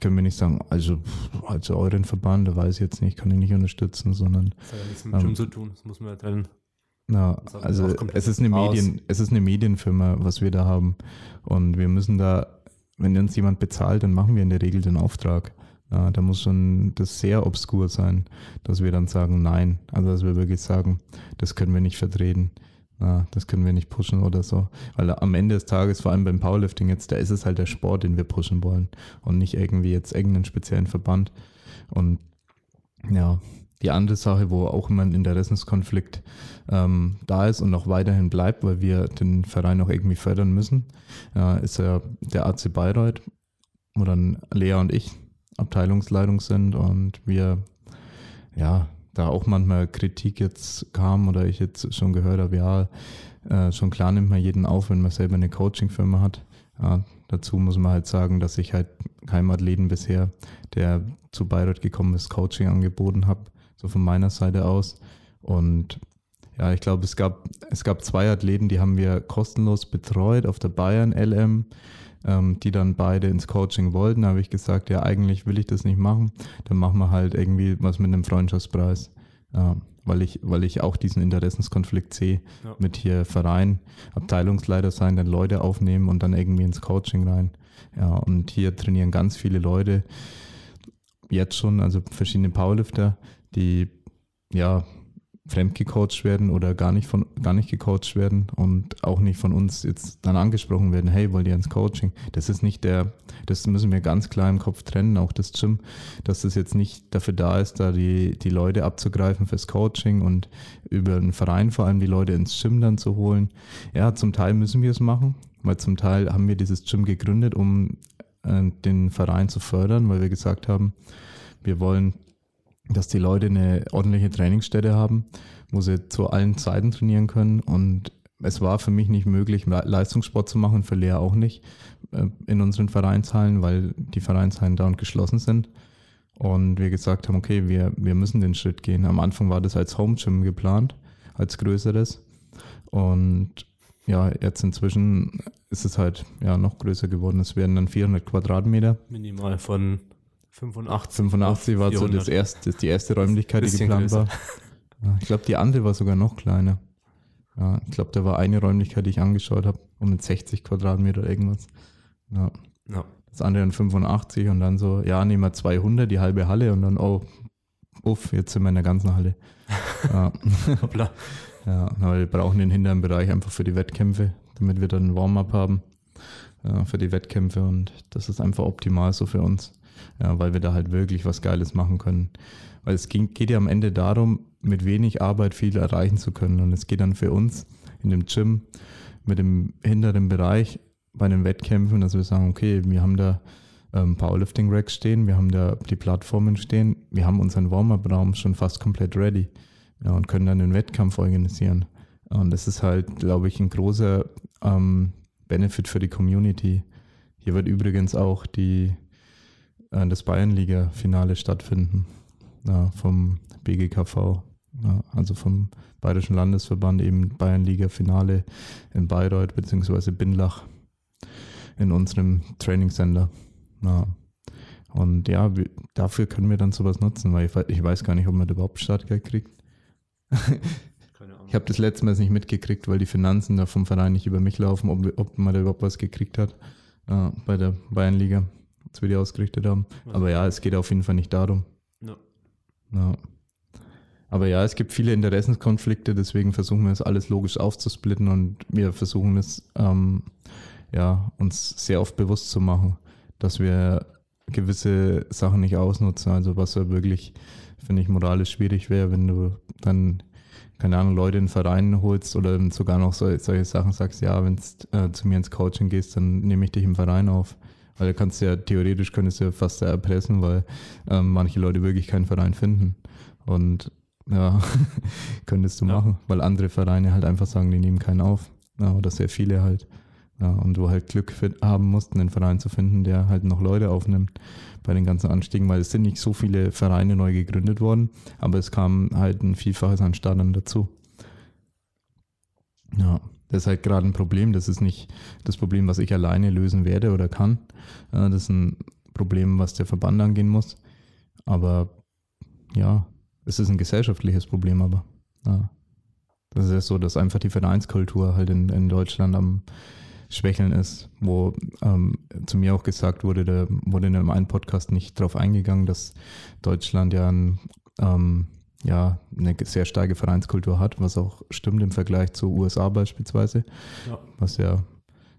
[SPEAKER 3] können wir nicht sagen, also, also euren Verband, da weiß ich jetzt nicht, kann ich nicht unterstützen, sondern.
[SPEAKER 1] Das hat ja nichts mit ähm, Gym zu tun, das muss man ja trennen.
[SPEAKER 3] Na, also es ist, eine Medien, es ist eine Medienfirma, was wir da haben. Und wir müssen da, wenn uns jemand bezahlt, dann machen wir in der Regel den Auftrag. Ja, da muss schon das sehr obskur sein, dass wir dann sagen, nein. Also dass wir wirklich sagen, das können wir nicht vertreten. Ja, das können wir nicht pushen oder so. Weil am Ende des Tages, vor allem beim Powerlifting jetzt, da ist es halt der Sport, den wir pushen wollen und nicht irgendwie jetzt irgendeinen speziellen Verband. Und ja, die andere Sache, wo auch immer ein Interessenskonflikt ähm, da ist und auch weiterhin bleibt, weil wir den Verein auch irgendwie fördern müssen, äh, ist ja der AC Bayreuth, wo dann Lea und ich Abteilungsleitung sind und wir ja da auch manchmal Kritik jetzt kam oder ich jetzt schon gehört habe, ja, äh, schon klar nimmt man jeden auf, wenn man selber eine Coaching-Firma hat. Ja, dazu muss man halt sagen, dass ich halt keinem Athleten bisher, der zu Bayreuth gekommen ist, Coaching angeboten habe, so von meiner Seite aus. Und ja, ich glaube, es gab, es gab zwei Athleten, die haben wir kostenlos betreut auf der Bayern LM ähm, die dann beide ins Coaching wollten. Da habe ich gesagt, ja, eigentlich will ich das nicht machen. Dann machen wir halt irgendwie was mit einem Freundschaftspreis. Ja, weil ich, weil ich auch diesen Interessenskonflikt sehe ja. mit hier Verein, Abteilungsleiter sein, dann Leute aufnehmen und dann irgendwie ins Coaching rein. Ja, und hier trainieren ganz viele Leute jetzt schon, also verschiedene Powerlifter, die ja fremdgecoacht werden oder gar nicht von gar nicht gecoacht werden und auch nicht von uns jetzt dann angesprochen werden, hey, wollt ihr ins Coaching? Das ist nicht der, das müssen wir ganz klar im Kopf trennen, auch das Gym, dass das jetzt nicht dafür da ist, da die, die Leute abzugreifen fürs Coaching und über einen Verein vor allem die Leute ins Gym dann zu holen. Ja, zum Teil müssen wir es machen, weil zum Teil haben wir dieses Gym gegründet, um äh, den Verein zu fördern, weil wir gesagt haben, wir wollen dass die Leute eine ordentliche Trainingsstätte haben, wo sie zu allen Zeiten trainieren können. Und es war für mich nicht möglich, Leistungssport zu machen, für Lea auch nicht, äh, in unseren Vereinshallen, weil die Vereinshallen dauernd geschlossen sind. Und wir gesagt haben, okay, wir, wir müssen den Schritt gehen. Am Anfang war das als Home Gym geplant, als größeres. Und ja, jetzt inzwischen ist es halt ja noch größer geworden. Es werden dann 400 Quadratmeter.
[SPEAKER 1] Minimal von 85.
[SPEAKER 3] 85 war so das erste, die erste Räumlichkeit, die geplant war. Ich glaube, die andere war sogar noch kleiner. Ja, ich glaube, da war eine Räumlichkeit, die ich angeschaut habe, um mit 60 Quadratmeter irgendwas. Ja. ja. Das andere dann 85 und dann so, ja, nehmen wir 200, die halbe Halle und dann, oh, uff, jetzt sind wir in der ganzen Halle. ja. Hoppla. Ja, aber wir brauchen den hinteren Bereich einfach für die Wettkämpfe, damit wir dann ein Warm-up haben ja, für die Wettkämpfe und das ist einfach optimal so für uns ja, weil wir da halt wirklich was Geiles machen können. Weil es ging, geht ja am Ende darum, mit wenig Arbeit viel erreichen zu können. Und es geht dann für uns in dem Gym mit dem hinteren Bereich bei den Wettkämpfen, dass wir sagen, okay, wir haben da ähm, Powerlifting Racks stehen, wir haben da die Plattformen stehen, wir haben unseren Warm-up-Raum schon fast komplett ready ja, und können dann den Wettkampf organisieren. Und das ist halt, glaube ich, ein großer ähm, Benefit für die Community. Hier wird übrigens auch die das Bayernliga-Finale stattfinden ja, vom BGKV, ja, also vom Bayerischen Landesverband, eben Bayernliga-Finale in Bayreuth bzw. Binlach in unserem Trainingscenter. Ja. Und ja, dafür können wir dann sowas nutzen, weil ich, weiß gar nicht, ob man überhaupt Startgeld kriegt. ich habe das letzte Mal nicht mitgekriegt, weil die Finanzen da vom Verein nicht über mich laufen, ob, ob man da überhaupt was gekriegt hat äh, bei der Bayernliga als wir die ausgerichtet haben. Aber ja, es geht auf jeden Fall nicht darum. Ja. ja. Aber ja, es gibt viele Interessenskonflikte, deswegen versuchen wir es alles logisch aufzusplitten und wir versuchen es ähm, ja, uns sehr oft bewusst zu machen, dass wir gewisse Sachen nicht ausnutzen. Also was ja wirklich, finde ich, moralisch schwierig wäre, wenn du dann, keine Ahnung, Leute in den Verein holst oder sogar noch so, solche Sachen sagst, ja, wenn du äh, zu mir ins Coaching gehst, dann nehme ich dich im Verein auf. Weil du kannst ja, theoretisch könntest du ja fast erpressen, weil ähm, manche Leute wirklich keinen Verein finden. Und ja, könntest du ja. machen, weil andere Vereine halt einfach sagen, die nehmen keinen auf. Ja, oder sehr viele halt. Ja, und du halt Glück haben musst, einen Verein zu finden, der halt noch Leute aufnimmt bei den ganzen Anstiegen, weil es sind nicht so viele Vereine neu gegründet worden, aber es kam halt ein Vielfaches an Startern dazu. Ja, das ist halt gerade ein Problem. Das ist nicht das Problem, was ich alleine lösen werde oder kann. Das ist ein Problem, was der Verband angehen muss. Aber ja, es ist ein gesellschaftliches Problem, aber ja. Das ist ja so, dass einfach die Vereinskultur halt in, in Deutschland am Schwächeln ist, wo ähm, zu mir auch gesagt wurde, da wurde in einem Podcast nicht darauf eingegangen, dass Deutschland ja, ein, ähm, ja eine sehr starke Vereinskultur hat, was auch stimmt im Vergleich zu USA beispielsweise, ja. was ja,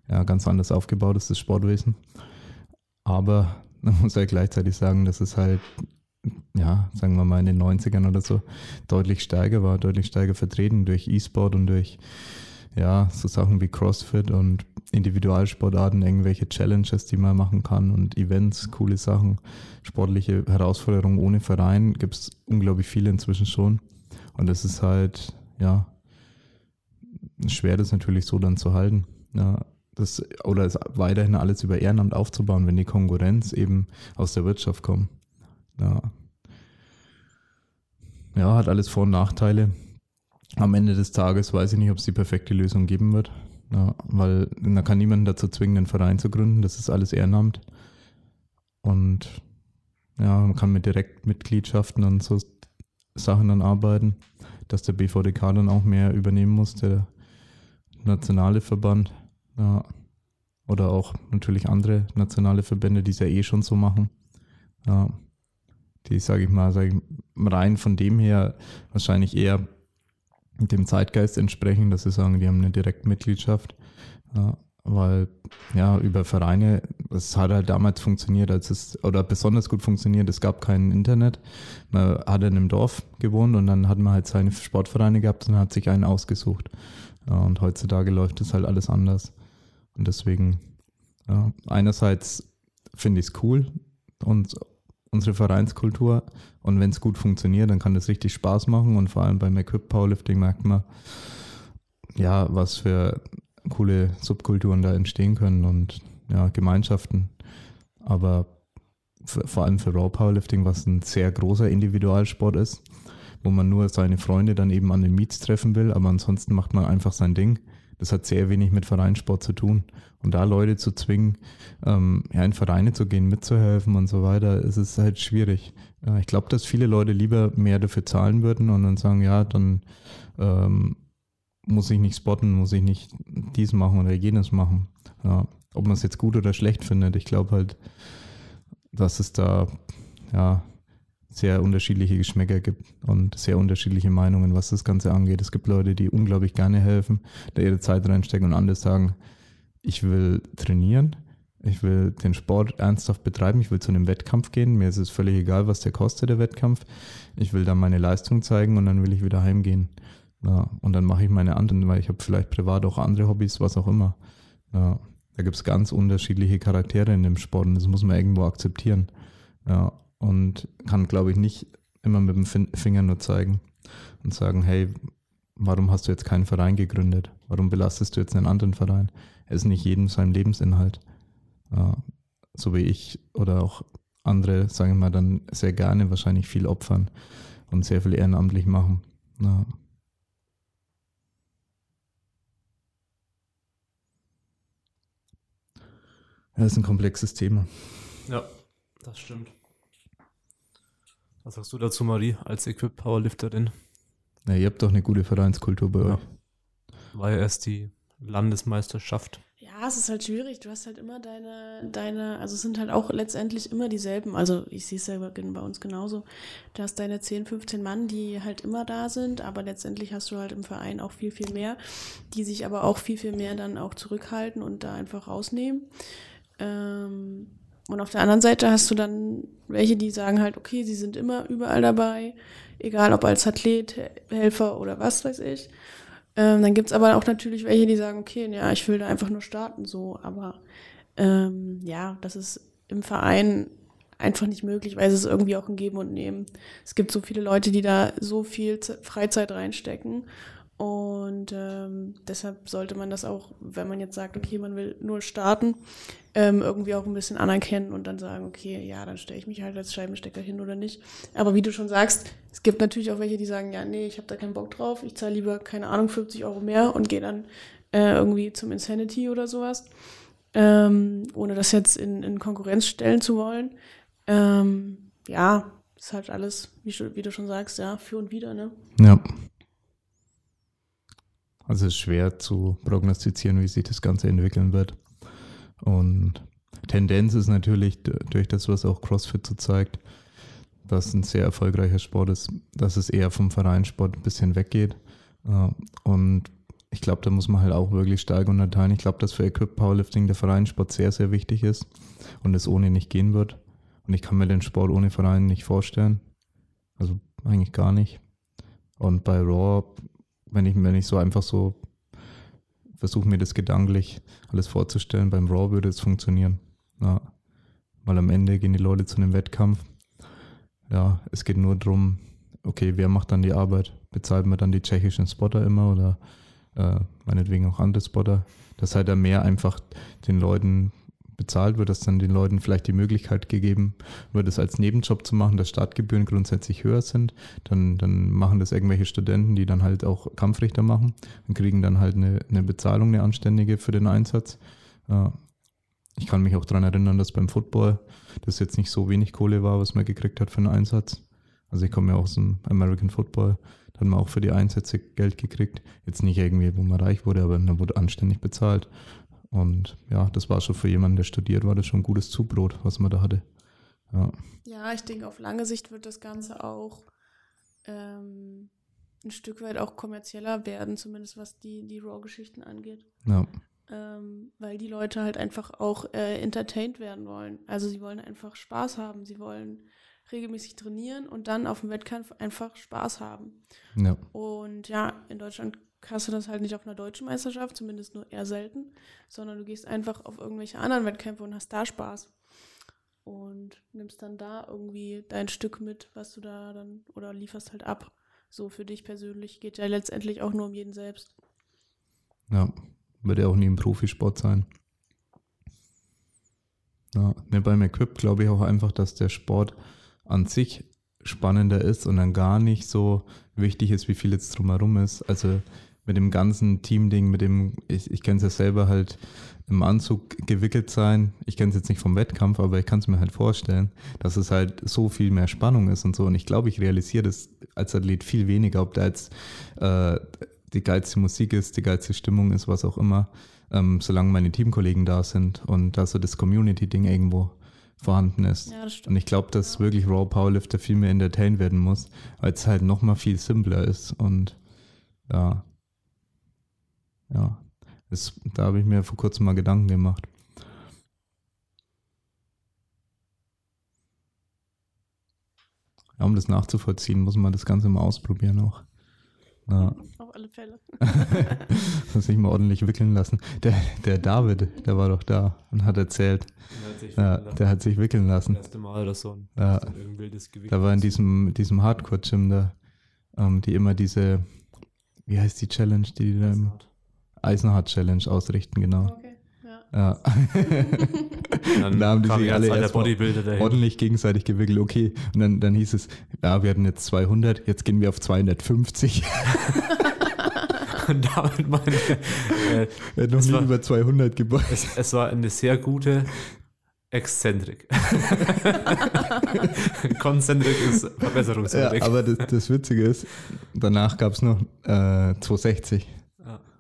[SPEAKER 3] ja ganz anders aufgebaut ist, das Sportwesen. Aber man muss ja gleichzeitig sagen, dass es halt ja, sagen wir mal in den 90ern oder so, deutlich stärker war, deutlich stärker vertreten durch E-Sport und durch ja, so Sachen wie CrossFit und Individualsportarten, irgendwelche Challenges, die man machen kann und Events, coole Sachen, sportliche Herausforderungen ohne Verein gibt es unglaublich viele inzwischen schon. Und es ist halt, ja, schwer, das natürlich so dann zu halten. Ja, das, oder es weiterhin alles über Ehrenamt aufzubauen, wenn die Konkurrenz eben aus der Wirtschaft kommt. Ja. ja, hat alles Vor- und Nachteile. Am Ende des Tages weiß ich nicht, ob es die perfekte Lösung geben wird. Ja, weil da kann niemand dazu zwingen, einen Verein zu gründen. Das ist alles Ehrenamt. Und ja, man kann mit Direktmitgliedschaften und so Sachen dann arbeiten, dass der BVDK dann auch mehr übernehmen muss, der nationale Verband. Ja. Oder auch natürlich andere nationale Verbände, die es ja eh schon so machen. Ja die, sage ich mal, sag ich, rein von dem her wahrscheinlich eher dem Zeitgeist entsprechen, dass sie sagen, die haben eine Direktmitgliedschaft. Ja, weil ja, über Vereine, es hat halt damals funktioniert, als es, oder besonders gut funktioniert, es gab kein Internet. Man hat in einem Dorf gewohnt und dann hat man halt seine Sportvereine gehabt und hat sich einen ausgesucht. Ja, und heutzutage läuft es halt alles anders. Und deswegen, ja, einerseits finde ich es cool und unsere Vereinskultur. Und wenn es gut funktioniert, dann kann das richtig Spaß machen. Und vor allem beim Equip Powerlifting merkt man, ja, was für coole Subkulturen da entstehen können und ja, Gemeinschaften. Aber vor allem für Raw Powerlifting, was ein sehr großer Individualsport ist, wo man nur seine Freunde dann eben an den Meets treffen will, aber ansonsten macht man einfach sein Ding. Das hat sehr wenig mit Vereinssport zu tun. Und da Leute zu zwingen, ähm, ja, in Vereine zu gehen, mitzuhelfen und so weiter, ist es halt schwierig. Äh, ich glaube, dass viele Leute lieber mehr dafür zahlen würden und dann sagen, ja, dann ähm, muss ich nicht spotten, muss ich nicht dies machen oder jenes machen. Ja, ob man es jetzt gut oder schlecht findet, ich glaube halt, dass es da ja sehr unterschiedliche Geschmäcker gibt und sehr unterschiedliche Meinungen, was das Ganze angeht. Es gibt Leute, die unglaublich gerne helfen, da ihre Zeit reinstecken und andere sagen, ich will trainieren, ich will den Sport ernsthaft betreiben, ich will zu einem Wettkampf gehen, mir ist es völlig egal, was der kostet, der Wettkampf. Ich will dann meine Leistung zeigen und dann will ich wieder heimgehen. Ja, und dann mache ich meine anderen, weil ich habe vielleicht privat auch andere Hobbys, was auch immer. Ja, da gibt es ganz unterschiedliche Charaktere in dem Sport und das muss man irgendwo akzeptieren. Ja, und kann, glaube ich, nicht immer mit dem Finger nur zeigen und sagen, hey, warum hast du jetzt keinen Verein gegründet? Warum belastest du jetzt einen anderen Verein? Es ist nicht jedem sein Lebensinhalt. Ja, so wie ich oder auch andere, sagen wir mal, dann sehr gerne wahrscheinlich viel opfern und sehr viel ehrenamtlich machen. Ja, das ist ein komplexes Thema.
[SPEAKER 1] Ja, das stimmt. Was sagst du dazu, Marie, als Equip-Powerlifterin?
[SPEAKER 3] Ja, ihr habt doch eine gute Vereinskultur bei ja. euch.
[SPEAKER 1] War ja erst die Landesmeisterschaft.
[SPEAKER 2] Ja, Ja, es ist halt schwierig. Du hast halt immer deine, deine, also es sind halt auch letztendlich immer dieselben. Also ich sehe es ja bei uns genauso. Du hast deine 10, 15 Mann, die halt immer da sind, aber letztendlich hast du halt im Verein auch viel, viel mehr, die sich aber auch viel, viel mehr dann auch zurückhalten und da einfach rausnehmen. Ähm, und auf der anderen Seite hast du dann welche, die sagen halt, okay, sie sind immer überall dabei, egal ob als Athlet, Helfer oder was weiß ich. Ähm, dann gibt's aber auch natürlich welche, die sagen, okay, ja, ich will da einfach nur starten, so, aber ähm, ja, das ist im Verein einfach nicht möglich, weil es ist irgendwie auch ein Geben und Nehmen. Es gibt so viele Leute, die da so viel Freizeit reinstecken und ähm, deshalb sollte man das auch, wenn man jetzt sagt, okay, man will nur starten, ähm, irgendwie auch ein bisschen anerkennen und dann sagen, okay, ja, dann stelle ich mich halt als Scheibenstecker hin oder nicht. Aber wie du schon sagst, es gibt natürlich auch welche, die sagen, ja, nee, ich habe da keinen Bock drauf, ich zahle lieber, keine Ahnung, 50 Euro mehr und gehe dann äh, irgendwie zum Insanity oder sowas, ähm, ohne das jetzt in, in Konkurrenz stellen zu wollen. Ähm, ja, ist halt alles, wie, wie du schon sagst, ja, für und wieder, ne?
[SPEAKER 3] Ja. Also es ist schwer zu prognostizieren, wie sich das Ganze entwickeln wird. Und Tendenz ist natürlich durch das, was auch CrossFit so zeigt, dass ein sehr erfolgreicher Sport ist, dass es eher vom Vereinssport ein bisschen weggeht. Äh, und ich glaube, da muss man halt auch wirklich stark unterteilen. Ich glaube, dass für Equip Powerlifting der Vereinssport sehr, sehr wichtig ist und es ohne nicht gehen wird. Und ich kann mir den Sport ohne Verein nicht vorstellen. Also eigentlich gar nicht. Und bei Raw wenn ich, wenn ich so einfach so versuche, mir das gedanklich alles vorzustellen, beim Raw würde es funktionieren. Ja. Weil am Ende gehen die Leute zu einem Wettkampf. Ja, es geht nur darum, okay, wer macht dann die Arbeit? Bezahlt man dann die tschechischen Spotter immer oder äh, meinetwegen auch andere Spotter? Dass halt da mehr einfach den Leuten bezahlt wird, dass dann den Leuten vielleicht die Möglichkeit gegeben wird, es als Nebenjob zu machen, dass Startgebühren grundsätzlich höher sind. Dann, dann machen das irgendwelche Studenten, die dann halt auch Kampfrichter machen und kriegen dann halt eine, eine Bezahlung, eine anständige für den Einsatz. Ich kann mich auch daran erinnern, dass beim Football das jetzt nicht so wenig Kohle war, was man gekriegt hat für einen Einsatz. Also ich komme ja aus dem American Football, da hat man auch für die Einsätze Geld gekriegt. Jetzt nicht irgendwie, wo man reich wurde, aber man wurde anständig bezahlt. Und ja, das war schon für jemanden, der studiert, war das schon ein gutes Zubrot, was man da hatte.
[SPEAKER 2] Ja, ja ich denke, auf lange Sicht wird das Ganze auch ähm, ein Stück weit auch kommerzieller werden, zumindest was die, die Raw-Geschichten angeht. Ja. Ähm, weil die Leute halt einfach auch äh, entertained werden wollen. Also sie wollen einfach Spaß haben, sie wollen regelmäßig trainieren und dann auf dem Wettkampf einfach Spaß haben. Ja. Und ja, in Deutschland hast du das halt nicht auf einer deutschen Meisterschaft, zumindest nur eher selten, sondern du gehst einfach auf irgendwelche anderen Wettkämpfe und hast da Spaß. Und nimmst dann da irgendwie dein Stück mit, was du da dann, oder lieferst halt ab. So für dich persönlich geht ja letztendlich auch nur um jeden selbst.
[SPEAKER 3] Ja, wird ja auch nie im Profisport sein. Ja, ne, beim Equip glaube ich auch einfach, dass der Sport an sich spannender ist und dann gar nicht so wichtig ist, wie viel jetzt drumherum ist. Also mit dem ganzen Team-Ding, mit dem, ich, ich kenne es ja selber halt im Anzug gewickelt sein. Ich kenne es jetzt nicht vom Wettkampf, aber ich kann es mir halt vorstellen, dass es halt so viel mehr Spannung ist und so. Und ich glaube, ich realisiere das als Athlet viel weniger, ob da jetzt äh, die geilste Musik ist, die geilste Stimmung ist, was auch immer, ähm, solange meine Teamkollegen da sind und da so das Community-Ding irgendwo vorhanden ist. Ja, und ich glaube, dass wirklich Raw Powerlifter viel mehr entertained werden muss, weil es halt nochmal viel simpler ist und ja, ja, das, da habe ich mir vor kurzem mal Gedanken gemacht. Ja, um das nachzuvollziehen, muss man das Ganze mal ausprobieren auch. Ja.
[SPEAKER 2] Auf alle Fälle.
[SPEAKER 3] Muss sich mal ordentlich wickeln lassen. Der, der David, der war doch da und hat erzählt. Der hat, ja, der hat sich wickeln lassen. Das erste Mal oder so. Ja. Da war in diesem, diesem Hardcore-Gym da, ähm, die immer diese, wie heißt die Challenge, die die da immer. Eisenhard Challenge ausrichten, genau. Okay. Ja. dann da haben die sich alle erst ordentlich gegenseitig gewickelt. Okay, und dann, dann hieß es, ja, wir hatten jetzt 200, jetzt gehen wir auf 250. und damit meine äh, er hat noch nie war, über 200 gebaut.
[SPEAKER 1] Es, es, war eine sehr gute Exzentrik. Konzentrik ist Verbesserungswürdig.
[SPEAKER 3] Ja, aber das, das Witzige ist, danach gab es noch äh, 260.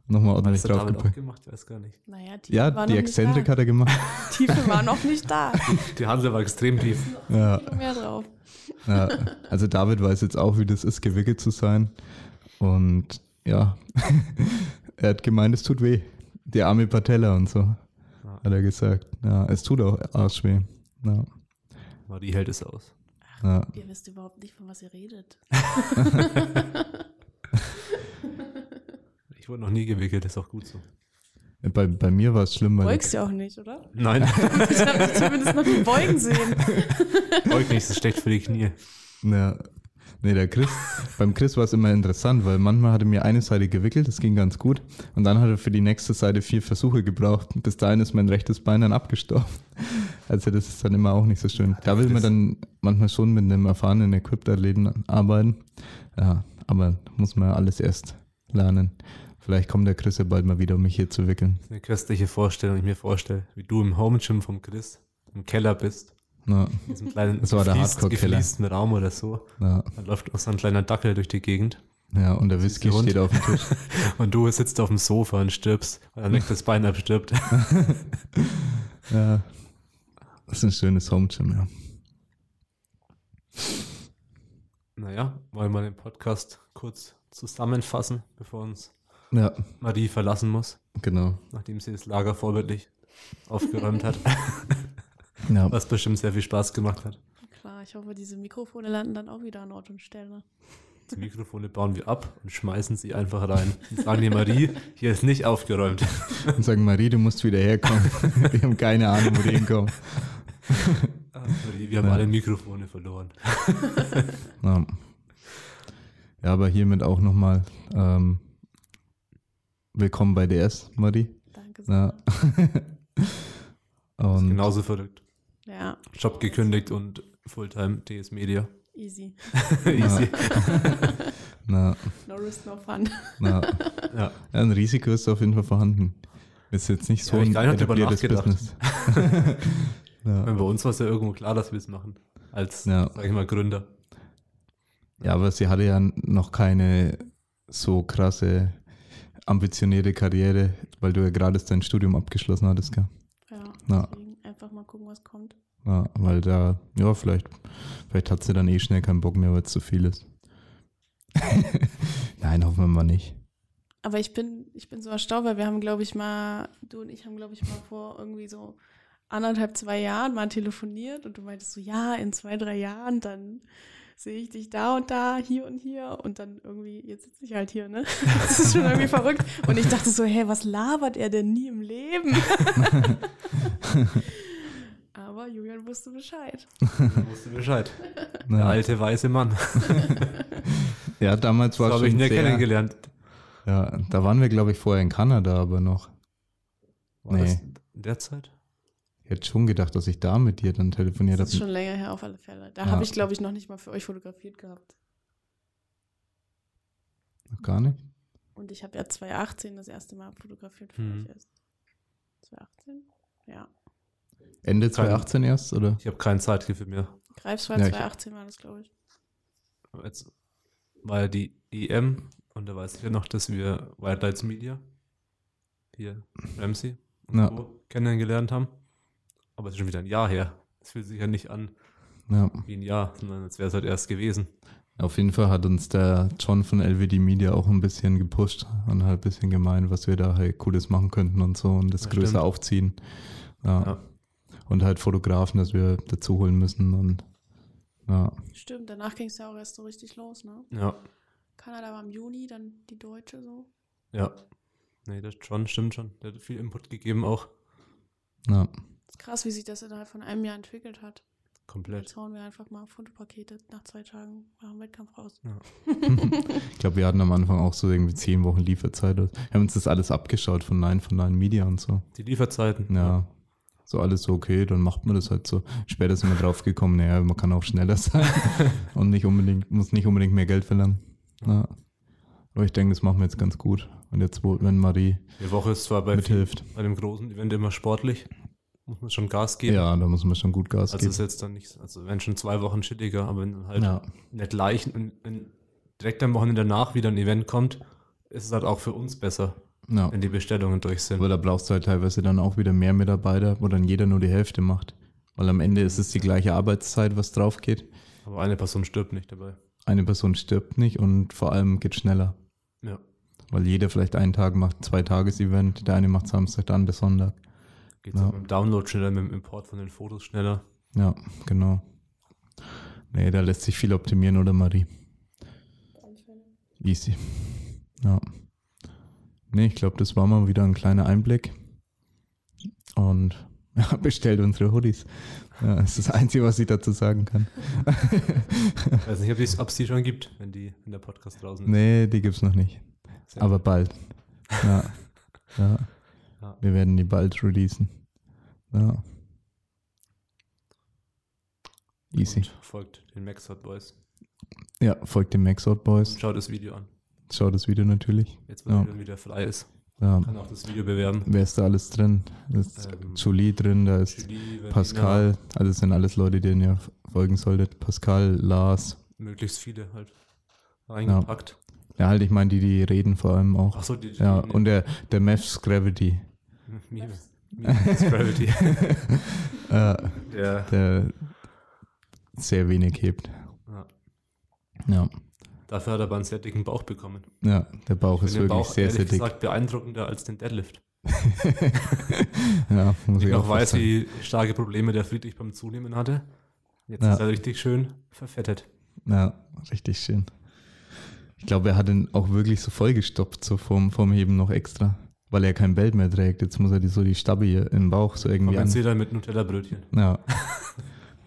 [SPEAKER 3] nochmal ordentlich
[SPEAKER 1] David auch
[SPEAKER 3] draufgepackt.
[SPEAKER 1] gemacht? Ich weiß gar nicht.
[SPEAKER 2] Naja, Tiefe
[SPEAKER 3] Ja,
[SPEAKER 2] war
[SPEAKER 3] die Exzentrik hat er gemacht.
[SPEAKER 2] Tiefe war noch nicht da.
[SPEAKER 1] Die Hansel war extrem tief.
[SPEAKER 3] ja,
[SPEAKER 2] mehr drauf.
[SPEAKER 3] ja. Also David weiß jetzt auch, wie das ist, gewickelt zu sein. Und ja, er hat gemeint, es tut weh. Die arme Patella und so,
[SPEAKER 1] Ja.
[SPEAKER 3] hat er gesagt. Ja, es tut auch arschweh. Ja,
[SPEAKER 1] Marie hält es aus.
[SPEAKER 3] ja.
[SPEAKER 2] Ihr wisst überhaupt nicht, von was ihr redet.
[SPEAKER 1] Ich wurde noch nie gewickelt, ist auch gut so.
[SPEAKER 3] Bei, bei mir war es schlimm, weil
[SPEAKER 2] Beugst ja auch nicht, oder?
[SPEAKER 1] Nein,
[SPEAKER 2] Ich habe zumindest noch nie beugen sehen.
[SPEAKER 1] beug nicht, das ist schlecht für die Knie.
[SPEAKER 3] Ja. Nee, der Chris, beim Chris war es immer interessant, weil manchmal hat er mir eine Seite gewickelt, das ging ganz gut. Und dann hat er für die nächste Seite vier Versuche gebraucht. Bis dahin ist mein rechtes Bein dann abgestorben. Also das ist dann immer auch nicht so schön. Da will man dann manchmal schon mit einem erfahrenen Equipped-Athleten arbeiten. Ja, aber muss man alles erst lernen. Vielleicht kommt der Chris ja bald mal wieder, um mich hier zu wickeln.
[SPEAKER 1] Eine köstliche Vorstellung, ich mir vorstelle, wie du im Home Gym vom Chris im Keller bist.
[SPEAKER 3] Ja,
[SPEAKER 1] In diesem kleinen
[SPEAKER 3] Das war der
[SPEAKER 1] gefliesten Raum oder so.
[SPEAKER 3] ja,
[SPEAKER 1] Dann läuft auch so ein kleiner Dackel durch die Gegend.
[SPEAKER 3] ja, und der Whisky
[SPEAKER 1] Hund.
[SPEAKER 3] steht auf dem Tisch.
[SPEAKER 1] Und du sitzt auf dem Sofa und stirbst, weil dein rechtes Bein abstirbt.
[SPEAKER 3] Ja, das ist ein schönes Home-Gym, ja.
[SPEAKER 1] Naja, wollen wir den Podcast kurz zusammenfassen, bevor uns
[SPEAKER 3] Ja,
[SPEAKER 1] Marie verlassen muss,
[SPEAKER 3] genau.
[SPEAKER 1] nachdem sie das Lager vorbildlich aufgeräumt hat,
[SPEAKER 3] Ja,
[SPEAKER 1] was bestimmt sehr viel Spaß gemacht hat.
[SPEAKER 2] Klar, ich hoffe, diese Mikrofone landen dann auch wieder an Ort und Stelle.
[SPEAKER 1] Die Mikrofone bauen wir ab und schmeißen sie einfach rein. Und sagen die Marie, hier ist nicht aufgeräumt.
[SPEAKER 3] und sagen, Marie, du musst wieder herkommen. Wir haben keine Ahnung, wo die hinkommen.
[SPEAKER 1] Marie, wir haben
[SPEAKER 3] Ja.
[SPEAKER 1] alle Mikrofone verloren.
[SPEAKER 3] Ja, ja aber hiermit auch nochmal ähm, willkommen bei DS, Marie.
[SPEAKER 2] Danke sehr.
[SPEAKER 3] Ja.
[SPEAKER 1] Ist
[SPEAKER 3] Und
[SPEAKER 1] genauso verrückt.
[SPEAKER 2] Ja,
[SPEAKER 1] Job gekündigt und Fulltime DS Media.
[SPEAKER 2] easy.
[SPEAKER 1] Easy.
[SPEAKER 3] na,
[SPEAKER 2] No risk, no fun.
[SPEAKER 3] na,
[SPEAKER 1] Ja.
[SPEAKER 3] ja, ein Risiko ist auf jeden Fall vorhanden. Ist jetzt nicht so
[SPEAKER 1] Ja,
[SPEAKER 3] ein etabliertes. Business. ja.
[SPEAKER 1] Bei uns war es ja irgendwo klar, dass wir es machen. Als,
[SPEAKER 3] Ja.
[SPEAKER 1] sag ich mal, Gründer.
[SPEAKER 3] ja, aber sie hatte ja noch keine so krasse, ambitionierte Karriere, weil du ja gerade dein Studium abgeschlossen hattest, gell?
[SPEAKER 2] Ja,
[SPEAKER 3] Ja.
[SPEAKER 2] deswegen einfach mal gucken, was kommt.
[SPEAKER 3] Ja, weil da, ja, vielleicht, vielleicht hat sie dann eh schnell keinen Bock mehr, weil es zu viel ist. Nein, hoffen wir mal nicht.
[SPEAKER 2] Aber ich bin, ich bin so erstaunt, weil wir haben, glaube ich, mal, du und ich haben, glaube ich, mal vor irgendwie so anderthalb, zwei Jahren mal telefoniert und du meintest so, ja, in zwei, drei Jahren, dann sehe ich dich da und da, hier und hier und dann irgendwie, jetzt sitze ich halt hier, ne? Das ist schon irgendwie verrückt. Und ich dachte so, hä, was labert er denn nie im Leben? Aber Julian wusste Bescheid.
[SPEAKER 1] Da wusste Bescheid. Der
[SPEAKER 3] Ja,
[SPEAKER 1] alte weiße Mann.
[SPEAKER 3] ja damals
[SPEAKER 1] So
[SPEAKER 3] war es
[SPEAKER 1] habe ich
[SPEAKER 3] schon
[SPEAKER 1] nie
[SPEAKER 3] sehr,
[SPEAKER 1] kennengelernt.
[SPEAKER 3] Ja, da waren wir, glaube ich, vorher in Kanada, aber noch.
[SPEAKER 1] War
[SPEAKER 3] Nee.
[SPEAKER 1] das in der Zeit?
[SPEAKER 3] Ich hätte schon gedacht, dass ich da mit dir dann telefoniert
[SPEAKER 2] Das ist
[SPEAKER 3] habe.
[SPEAKER 2] schon länger her auf alle Fälle. Da
[SPEAKER 3] Ja.
[SPEAKER 2] habe ich, glaube ich, noch nicht mal für euch fotografiert gehabt.
[SPEAKER 3] Noch gar nicht?
[SPEAKER 2] Und ich habe ja 2018 das erste Mal fotografiert für
[SPEAKER 1] Hm.
[SPEAKER 2] euch erst. 2018? Ja.
[SPEAKER 3] Ende
[SPEAKER 1] Kein-
[SPEAKER 3] 2018 erst, oder?
[SPEAKER 1] Ich habe kein Zeitgefühl mehr.
[SPEAKER 2] Greifswald
[SPEAKER 3] Ja, ich-
[SPEAKER 2] 2018 war das, glaube ich.
[SPEAKER 1] Aber Jetzt war ja die EM und da weiß ich ja noch, dass wir Wildlights Media hier Ramsey und
[SPEAKER 3] Ja.
[SPEAKER 1] Kennengelernt haben. Aber es ist schon wieder ein Jahr her. Es fühlt sich ja nicht an
[SPEAKER 3] Ja.
[SPEAKER 1] wie ein Jahr, sondern als wäre es halt erst gewesen.
[SPEAKER 3] Auf jeden Fall hat uns der John von LWD Media auch ein bisschen gepusht und halt ein bisschen gemeint, was wir da halt Cooles machen könnten und so und das
[SPEAKER 1] Ja,
[SPEAKER 3] größer
[SPEAKER 1] stimmt.
[SPEAKER 3] aufziehen. Ja.
[SPEAKER 1] Ja.
[SPEAKER 3] Und halt Fotografen, dass wir dazu holen müssen und ja.
[SPEAKER 2] Stimmt, danach ging es ja auch erst so richtig los, ne?
[SPEAKER 1] Ja,
[SPEAKER 2] Kanada war im Juni, dann die Deutsche so.
[SPEAKER 1] ja. Nee, das schon, stimmt schon. Der hat viel Input gegeben auch.
[SPEAKER 3] ja.
[SPEAKER 2] Ist krass, wie sich das innerhalb von einem Jahr entwickelt hat.
[SPEAKER 1] Komplett.
[SPEAKER 2] Jetzt hauen wir einfach mal Fotopakete nach zwei Tagen nach dem Wettkampf raus.
[SPEAKER 3] Ich glaube, wir hatten am Anfang auch so irgendwie zehn Wochen Lieferzeit. Wir haben uns das alles abgeschaut von Nein, von Nein Media und so.
[SPEAKER 1] Die Lieferzeiten.
[SPEAKER 3] Ja. So alles so, okay, dann macht man das halt so. Später sind wir drauf gekommen, naja, man kann auch schneller sein und nicht unbedingt, muss nicht unbedingt mehr Geld verlangen. Ja. Aber ich denke, das machen wir jetzt ganz gut. Und jetzt, wo, wenn Marie
[SPEAKER 1] Die Woche ist zwar bei,
[SPEAKER 3] mithilft.
[SPEAKER 1] bei dem großen Event immer sportlich. Muss man schon Gas geben.
[SPEAKER 3] Ja, da muss man schon gut Gas
[SPEAKER 1] Also
[SPEAKER 3] geben.
[SPEAKER 1] ist jetzt dann nicht, also wenn schon zwei Wochen chilliger, aber wenn dann halt
[SPEAKER 3] Ja.
[SPEAKER 1] nicht leicht und direkt am Wochenende danach wieder ein Event kommt, ist es halt auch für uns besser.
[SPEAKER 3] Ja.
[SPEAKER 1] wenn die Bestellungen durch sind.
[SPEAKER 3] Aber da brauchst du halt teilweise dann auch wieder mehr Mitarbeiter, wo dann jeder nur die Hälfte macht. Weil am Ende ist es die gleiche Arbeitszeit, was drauf geht.
[SPEAKER 1] Aber eine Person stirbt nicht dabei.
[SPEAKER 3] Eine Person stirbt nicht und vor allem geht schneller.
[SPEAKER 1] Ja.
[SPEAKER 3] Weil jeder vielleicht einen Tag macht, ein Zwei-Tages-Event, der eine macht Samstag, der andere Sonntag.
[SPEAKER 1] Geht
[SPEAKER 3] Ja.
[SPEAKER 1] auch mit dem Download schneller, mit dem Import von den Fotos schneller.
[SPEAKER 3] Ja, genau. Nee, da lässt sich viel optimieren, oder Marie? Easy. Ja. Nee, ich glaube, das war mal wieder ein kleiner Einblick. Und ja, bestellt unsere Hoodies. Ja, das ist das Einzige, was ich dazu sagen kann.
[SPEAKER 1] Ich weiß nicht, ob es ob es die schon gibt, wenn, die, wenn der Podcast draußen ist.
[SPEAKER 3] Nee, die gibt's noch nicht.
[SPEAKER 1] Sehr
[SPEAKER 3] Aber
[SPEAKER 1] gut.
[SPEAKER 3] bald. Ja. ja.
[SPEAKER 1] Ja.
[SPEAKER 3] Wir werden die bald releasen. Ja. Easy.
[SPEAKER 1] Und folgt den Maxhot Boys.
[SPEAKER 3] Ja, folgt dem Maxout Boys.
[SPEAKER 1] Schaut das Video an.
[SPEAKER 3] Schaut das Video natürlich.
[SPEAKER 1] Jetzt, wo
[SPEAKER 3] Ja.
[SPEAKER 1] ja. wieder frei ist,
[SPEAKER 3] Ja.
[SPEAKER 1] kann auch das Video bewerben.
[SPEAKER 3] Wer ist da alles drin? Da ist
[SPEAKER 1] Ähm,
[SPEAKER 3] Julie drin, da ist
[SPEAKER 1] Julie,
[SPEAKER 3] Pascal. Also das sind alles Leute, denen ihr folgen solltet. Pascal, Lars.
[SPEAKER 1] Möglichst viele halt reingepackt.
[SPEAKER 3] Ja, halt, ich meine, die, die reden vor allem auch.
[SPEAKER 1] Achso, die
[SPEAKER 3] Ja,
[SPEAKER 1] die-
[SPEAKER 3] und der, der Mavs Gravity.
[SPEAKER 1] Gravity.
[SPEAKER 3] Äh,
[SPEAKER 1] Der,
[SPEAKER 3] der sehr wenig hebt.
[SPEAKER 1] ja.
[SPEAKER 3] Ja,
[SPEAKER 1] Dafür hat er aber einen sehr dicken Bauch bekommen.
[SPEAKER 3] ja der Bauch ist wirklich
[SPEAKER 1] Bauch,
[SPEAKER 3] sehr,
[SPEAKER 1] ehrlich
[SPEAKER 3] sehr dick.
[SPEAKER 1] gesagt, beeindruckender als den Deadlift.
[SPEAKER 3] ja, muss
[SPEAKER 1] Ich
[SPEAKER 3] ich
[SPEAKER 1] noch
[SPEAKER 3] auch
[SPEAKER 1] weiß,
[SPEAKER 3] sagen.
[SPEAKER 1] wie starke Probleme der Friedrich beim Zunehmen hatte. Jetzt
[SPEAKER 3] Ja.
[SPEAKER 1] ist er richtig schön verfettet.
[SPEAKER 3] Ja, richtig schön. Ich glaube, er hat ihn auch wirklich so vollgestopft, so vorm, vorm Heben noch extra. Weil er kein Belt mehr trägt. Jetzt muss er die, so die Stabbe hier im Bauch so irgendwie.
[SPEAKER 1] Kompensiert er mit Nutella-Brötchen.
[SPEAKER 3] Ja,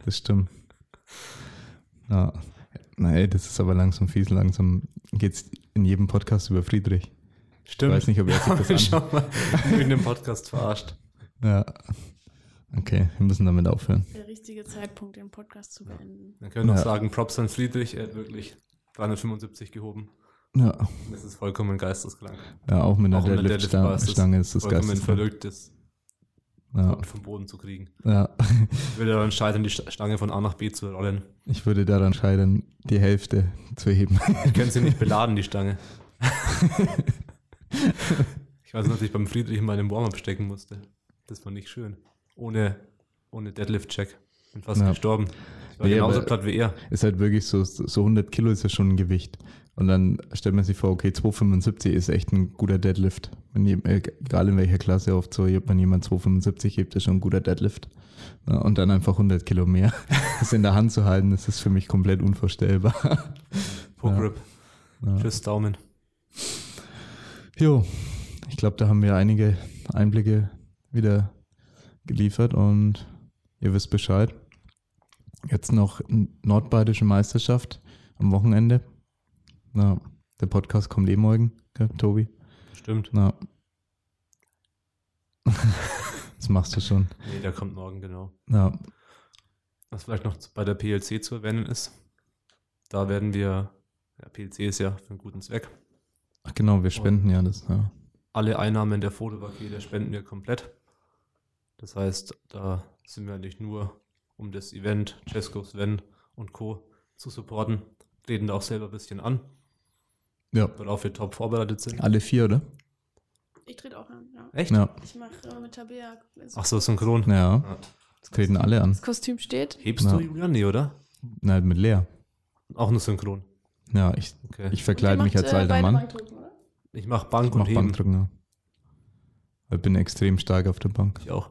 [SPEAKER 3] das stimmt. Ja, nein, das ist aber langsam fies. Langsam geht es in jedem Podcast über Friedrich.
[SPEAKER 1] Stimmt.
[SPEAKER 3] Ich weiß nicht, ob er sich das an.
[SPEAKER 1] Schau mal, in irgendeinem Podcast verarscht.
[SPEAKER 3] Ja. Okay, wir müssen damit aufhören.
[SPEAKER 2] Der richtige Zeitpunkt, den Podcast zu beenden.
[SPEAKER 1] Dann können wir noch
[SPEAKER 3] Ja.
[SPEAKER 1] sagen, Props an Friedrich, er hat wirklich 375 gehoben.
[SPEAKER 3] Ja,
[SPEAKER 1] Das ist vollkommen geisteskrank.
[SPEAKER 3] ja auch mit einer Deadlift-Stange
[SPEAKER 1] ist
[SPEAKER 3] ist das
[SPEAKER 1] vollkommen
[SPEAKER 3] geisteskrank.
[SPEAKER 1] verrückt, das
[SPEAKER 3] Ja,
[SPEAKER 1] vom Boden zu kriegen.
[SPEAKER 3] ja.
[SPEAKER 1] Ich würde daran scheitern, die Sta- Stange von A nach B zu rollen.
[SPEAKER 3] Ich würde daran scheitern, die Hälfte zu heben.
[SPEAKER 1] Ich könnte sie nicht beladen, die Stange. Ich weiß noch, dass ich beim Friedrich in meinem Warm-Up stecken musste. Das war nicht schön. Ohne, ohne Deadlift-Check. Bin fast
[SPEAKER 3] Ja.
[SPEAKER 1] gestorben. Ich war
[SPEAKER 3] Nee,
[SPEAKER 1] genauso platt wie er.
[SPEAKER 3] ist halt wirklich so, so 100 Kilo ist ja schon ein Gewicht. Und dann stellt man sich vor, okay, 275 ist echt ein guter Deadlift. Wenn je, äh, egal in welcher Klasse oft so, wenn jemand 275 hebt, ist schon ein guter Deadlift. Und dann einfach 100 Kilo mehr. Das in der Hand zu halten, das ist für mich komplett unvorstellbar.
[SPEAKER 1] Pro
[SPEAKER 3] Ja.
[SPEAKER 1] Grip.
[SPEAKER 3] Ja.
[SPEAKER 1] Tschüss, Daumen.
[SPEAKER 3] Jo, ich glaube, da haben wir einige Einblicke wieder geliefert und ihr wisst Bescheid. Jetzt noch Nordbadische Meisterschaft am Wochenende. Na, der Podcast kommt eh morgen, gell, Tobi?
[SPEAKER 1] Stimmt.
[SPEAKER 3] Na. das machst du schon.
[SPEAKER 1] Nee, der kommt morgen, genau.
[SPEAKER 3] Ja,
[SPEAKER 1] Was vielleicht noch bei der PLC zu erwähnen ist, da werden wir, ja, PLC ist ja für einen guten Zweck,
[SPEAKER 3] Ach genau, wir spenden ja das. Ja.
[SPEAKER 1] alle Einnahmen der Fotopakete spenden wir komplett. Das heißt, da sind wir nicht nur, um das Event, Cesco, Sven und Co. zu supporten, treten da auch selber ein bisschen an,
[SPEAKER 3] ja.
[SPEAKER 1] worauf wir top vorbereitet sind.
[SPEAKER 3] Alle vier, oder?
[SPEAKER 2] Ich trete auch an, ja.
[SPEAKER 1] Echt?
[SPEAKER 3] Ja.
[SPEAKER 2] Ich mache äh, mit Tabea.
[SPEAKER 1] Ach so, synchron.
[SPEAKER 3] Ja,
[SPEAKER 1] Ja.
[SPEAKER 3] es treten alle an.
[SPEAKER 2] Das Kostüm steht.
[SPEAKER 1] Hebst
[SPEAKER 3] Ja.
[SPEAKER 1] du, Julian? Nee, oder?
[SPEAKER 3] Nein, mit Lea.
[SPEAKER 1] Auch nur synchron.
[SPEAKER 3] Ja, ich,
[SPEAKER 1] Okay.
[SPEAKER 3] ich verkleide
[SPEAKER 2] Und
[SPEAKER 3] mich
[SPEAKER 2] macht,
[SPEAKER 3] als
[SPEAKER 2] äh,
[SPEAKER 3] alter Mann.
[SPEAKER 1] Ich mach Bank
[SPEAKER 3] Ich
[SPEAKER 1] und
[SPEAKER 3] mach
[SPEAKER 1] Heben.
[SPEAKER 3] Bankdrücken, ja. Ich bin extrem stark auf der Bank.
[SPEAKER 1] Ich auch.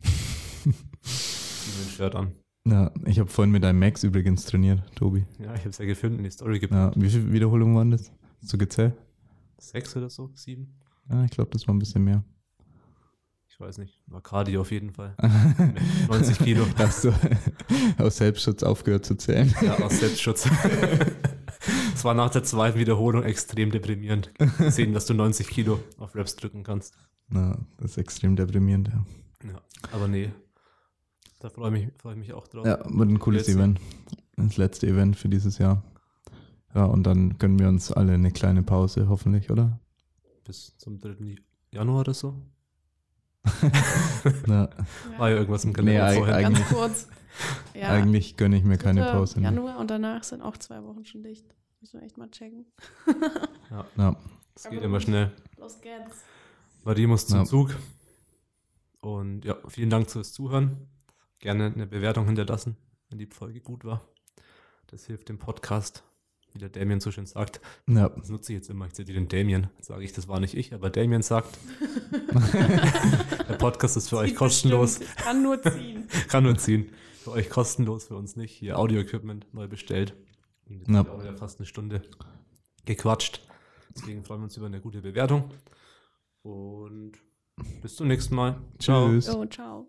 [SPEAKER 1] Mir ein Shirt an.
[SPEAKER 3] Ja, ich habe vorhin mit einem Max übrigens trainiert, Tobi.
[SPEAKER 1] Ja, ich habe es ja gefilmt in die Story gepackt.
[SPEAKER 3] Ja, wie viele Wiederholungen waren das? Hast du gezählt?
[SPEAKER 1] Sechs oder so? Sieben?
[SPEAKER 3] Ja, ich glaube, das war ein bisschen mehr.
[SPEAKER 1] Ich weiß nicht. War Cardio auf jeden Fall. 90 Kilo.
[SPEAKER 3] Hast du aus Selbstschutz aufgehört zu zählen?
[SPEAKER 1] Ja, aus Selbstschutz. Es war nach der zweiten Wiederholung extrem deprimierend. Sehen, dass du 90 Kilo auf Raps drücken kannst.
[SPEAKER 3] Na, das ist extrem deprimierend. Ja,
[SPEAKER 1] Ja, aber nee. Da freue ich, mich- freu ich mich auch drauf.
[SPEAKER 3] ja wird ein cooles
[SPEAKER 1] Letzte.
[SPEAKER 3] Event. Das letzte Event für dieses Jahr. Ja, und dann gönnen wir uns alle eine kleine Pause, hoffentlich, oder?
[SPEAKER 1] Bis zum 3. Januar oder so.
[SPEAKER 3] Na,
[SPEAKER 1] War ja irgendwas im
[SPEAKER 3] Nee,
[SPEAKER 1] Kalender
[SPEAKER 3] eig-
[SPEAKER 1] vorher.
[SPEAKER 2] Ganz
[SPEAKER 3] Eigentlich-
[SPEAKER 2] kurz. Ja,
[SPEAKER 3] Eigentlich gönne ich mir keine
[SPEAKER 2] 3.
[SPEAKER 3] Pause. Ne?
[SPEAKER 2] Januar und danach sind auch zwei Wochen schon dicht. Müssen wir echt mal checken.
[SPEAKER 3] Ja,
[SPEAKER 1] Es geht immer schnell.
[SPEAKER 2] Los geht's.
[SPEAKER 1] Marie muss zum
[SPEAKER 3] Ja.
[SPEAKER 1] Zug. Und ja, vielen Dank fürs Zuhören. Gerne eine Bewertung hinterlassen, wenn die Folge gut war. Das hilft dem Podcast, wie der Damien so schön sagt.
[SPEAKER 3] Ja.
[SPEAKER 1] Das nutze ich jetzt immer. Ich zitiere den Damien. Sage ich, das war nicht ich, aber Damien sagt, der Podcast ist für euch
[SPEAKER 2] Zieht
[SPEAKER 1] kostenlos.
[SPEAKER 2] bestimmt. Kann nur ziehen.
[SPEAKER 1] Kann nur ziehen. Für euch kostenlos, für uns nicht. Hier Audio-Equipment neu bestellt. Und jetzt
[SPEAKER 3] Ja.
[SPEAKER 1] haben wir auch wieder fast eine Stunde gequatscht. Deswegen freuen wir uns über eine gute Bewertung. Und bis zum nächsten Mal. Ciao.
[SPEAKER 3] Tschüss.
[SPEAKER 2] Oh, ciao.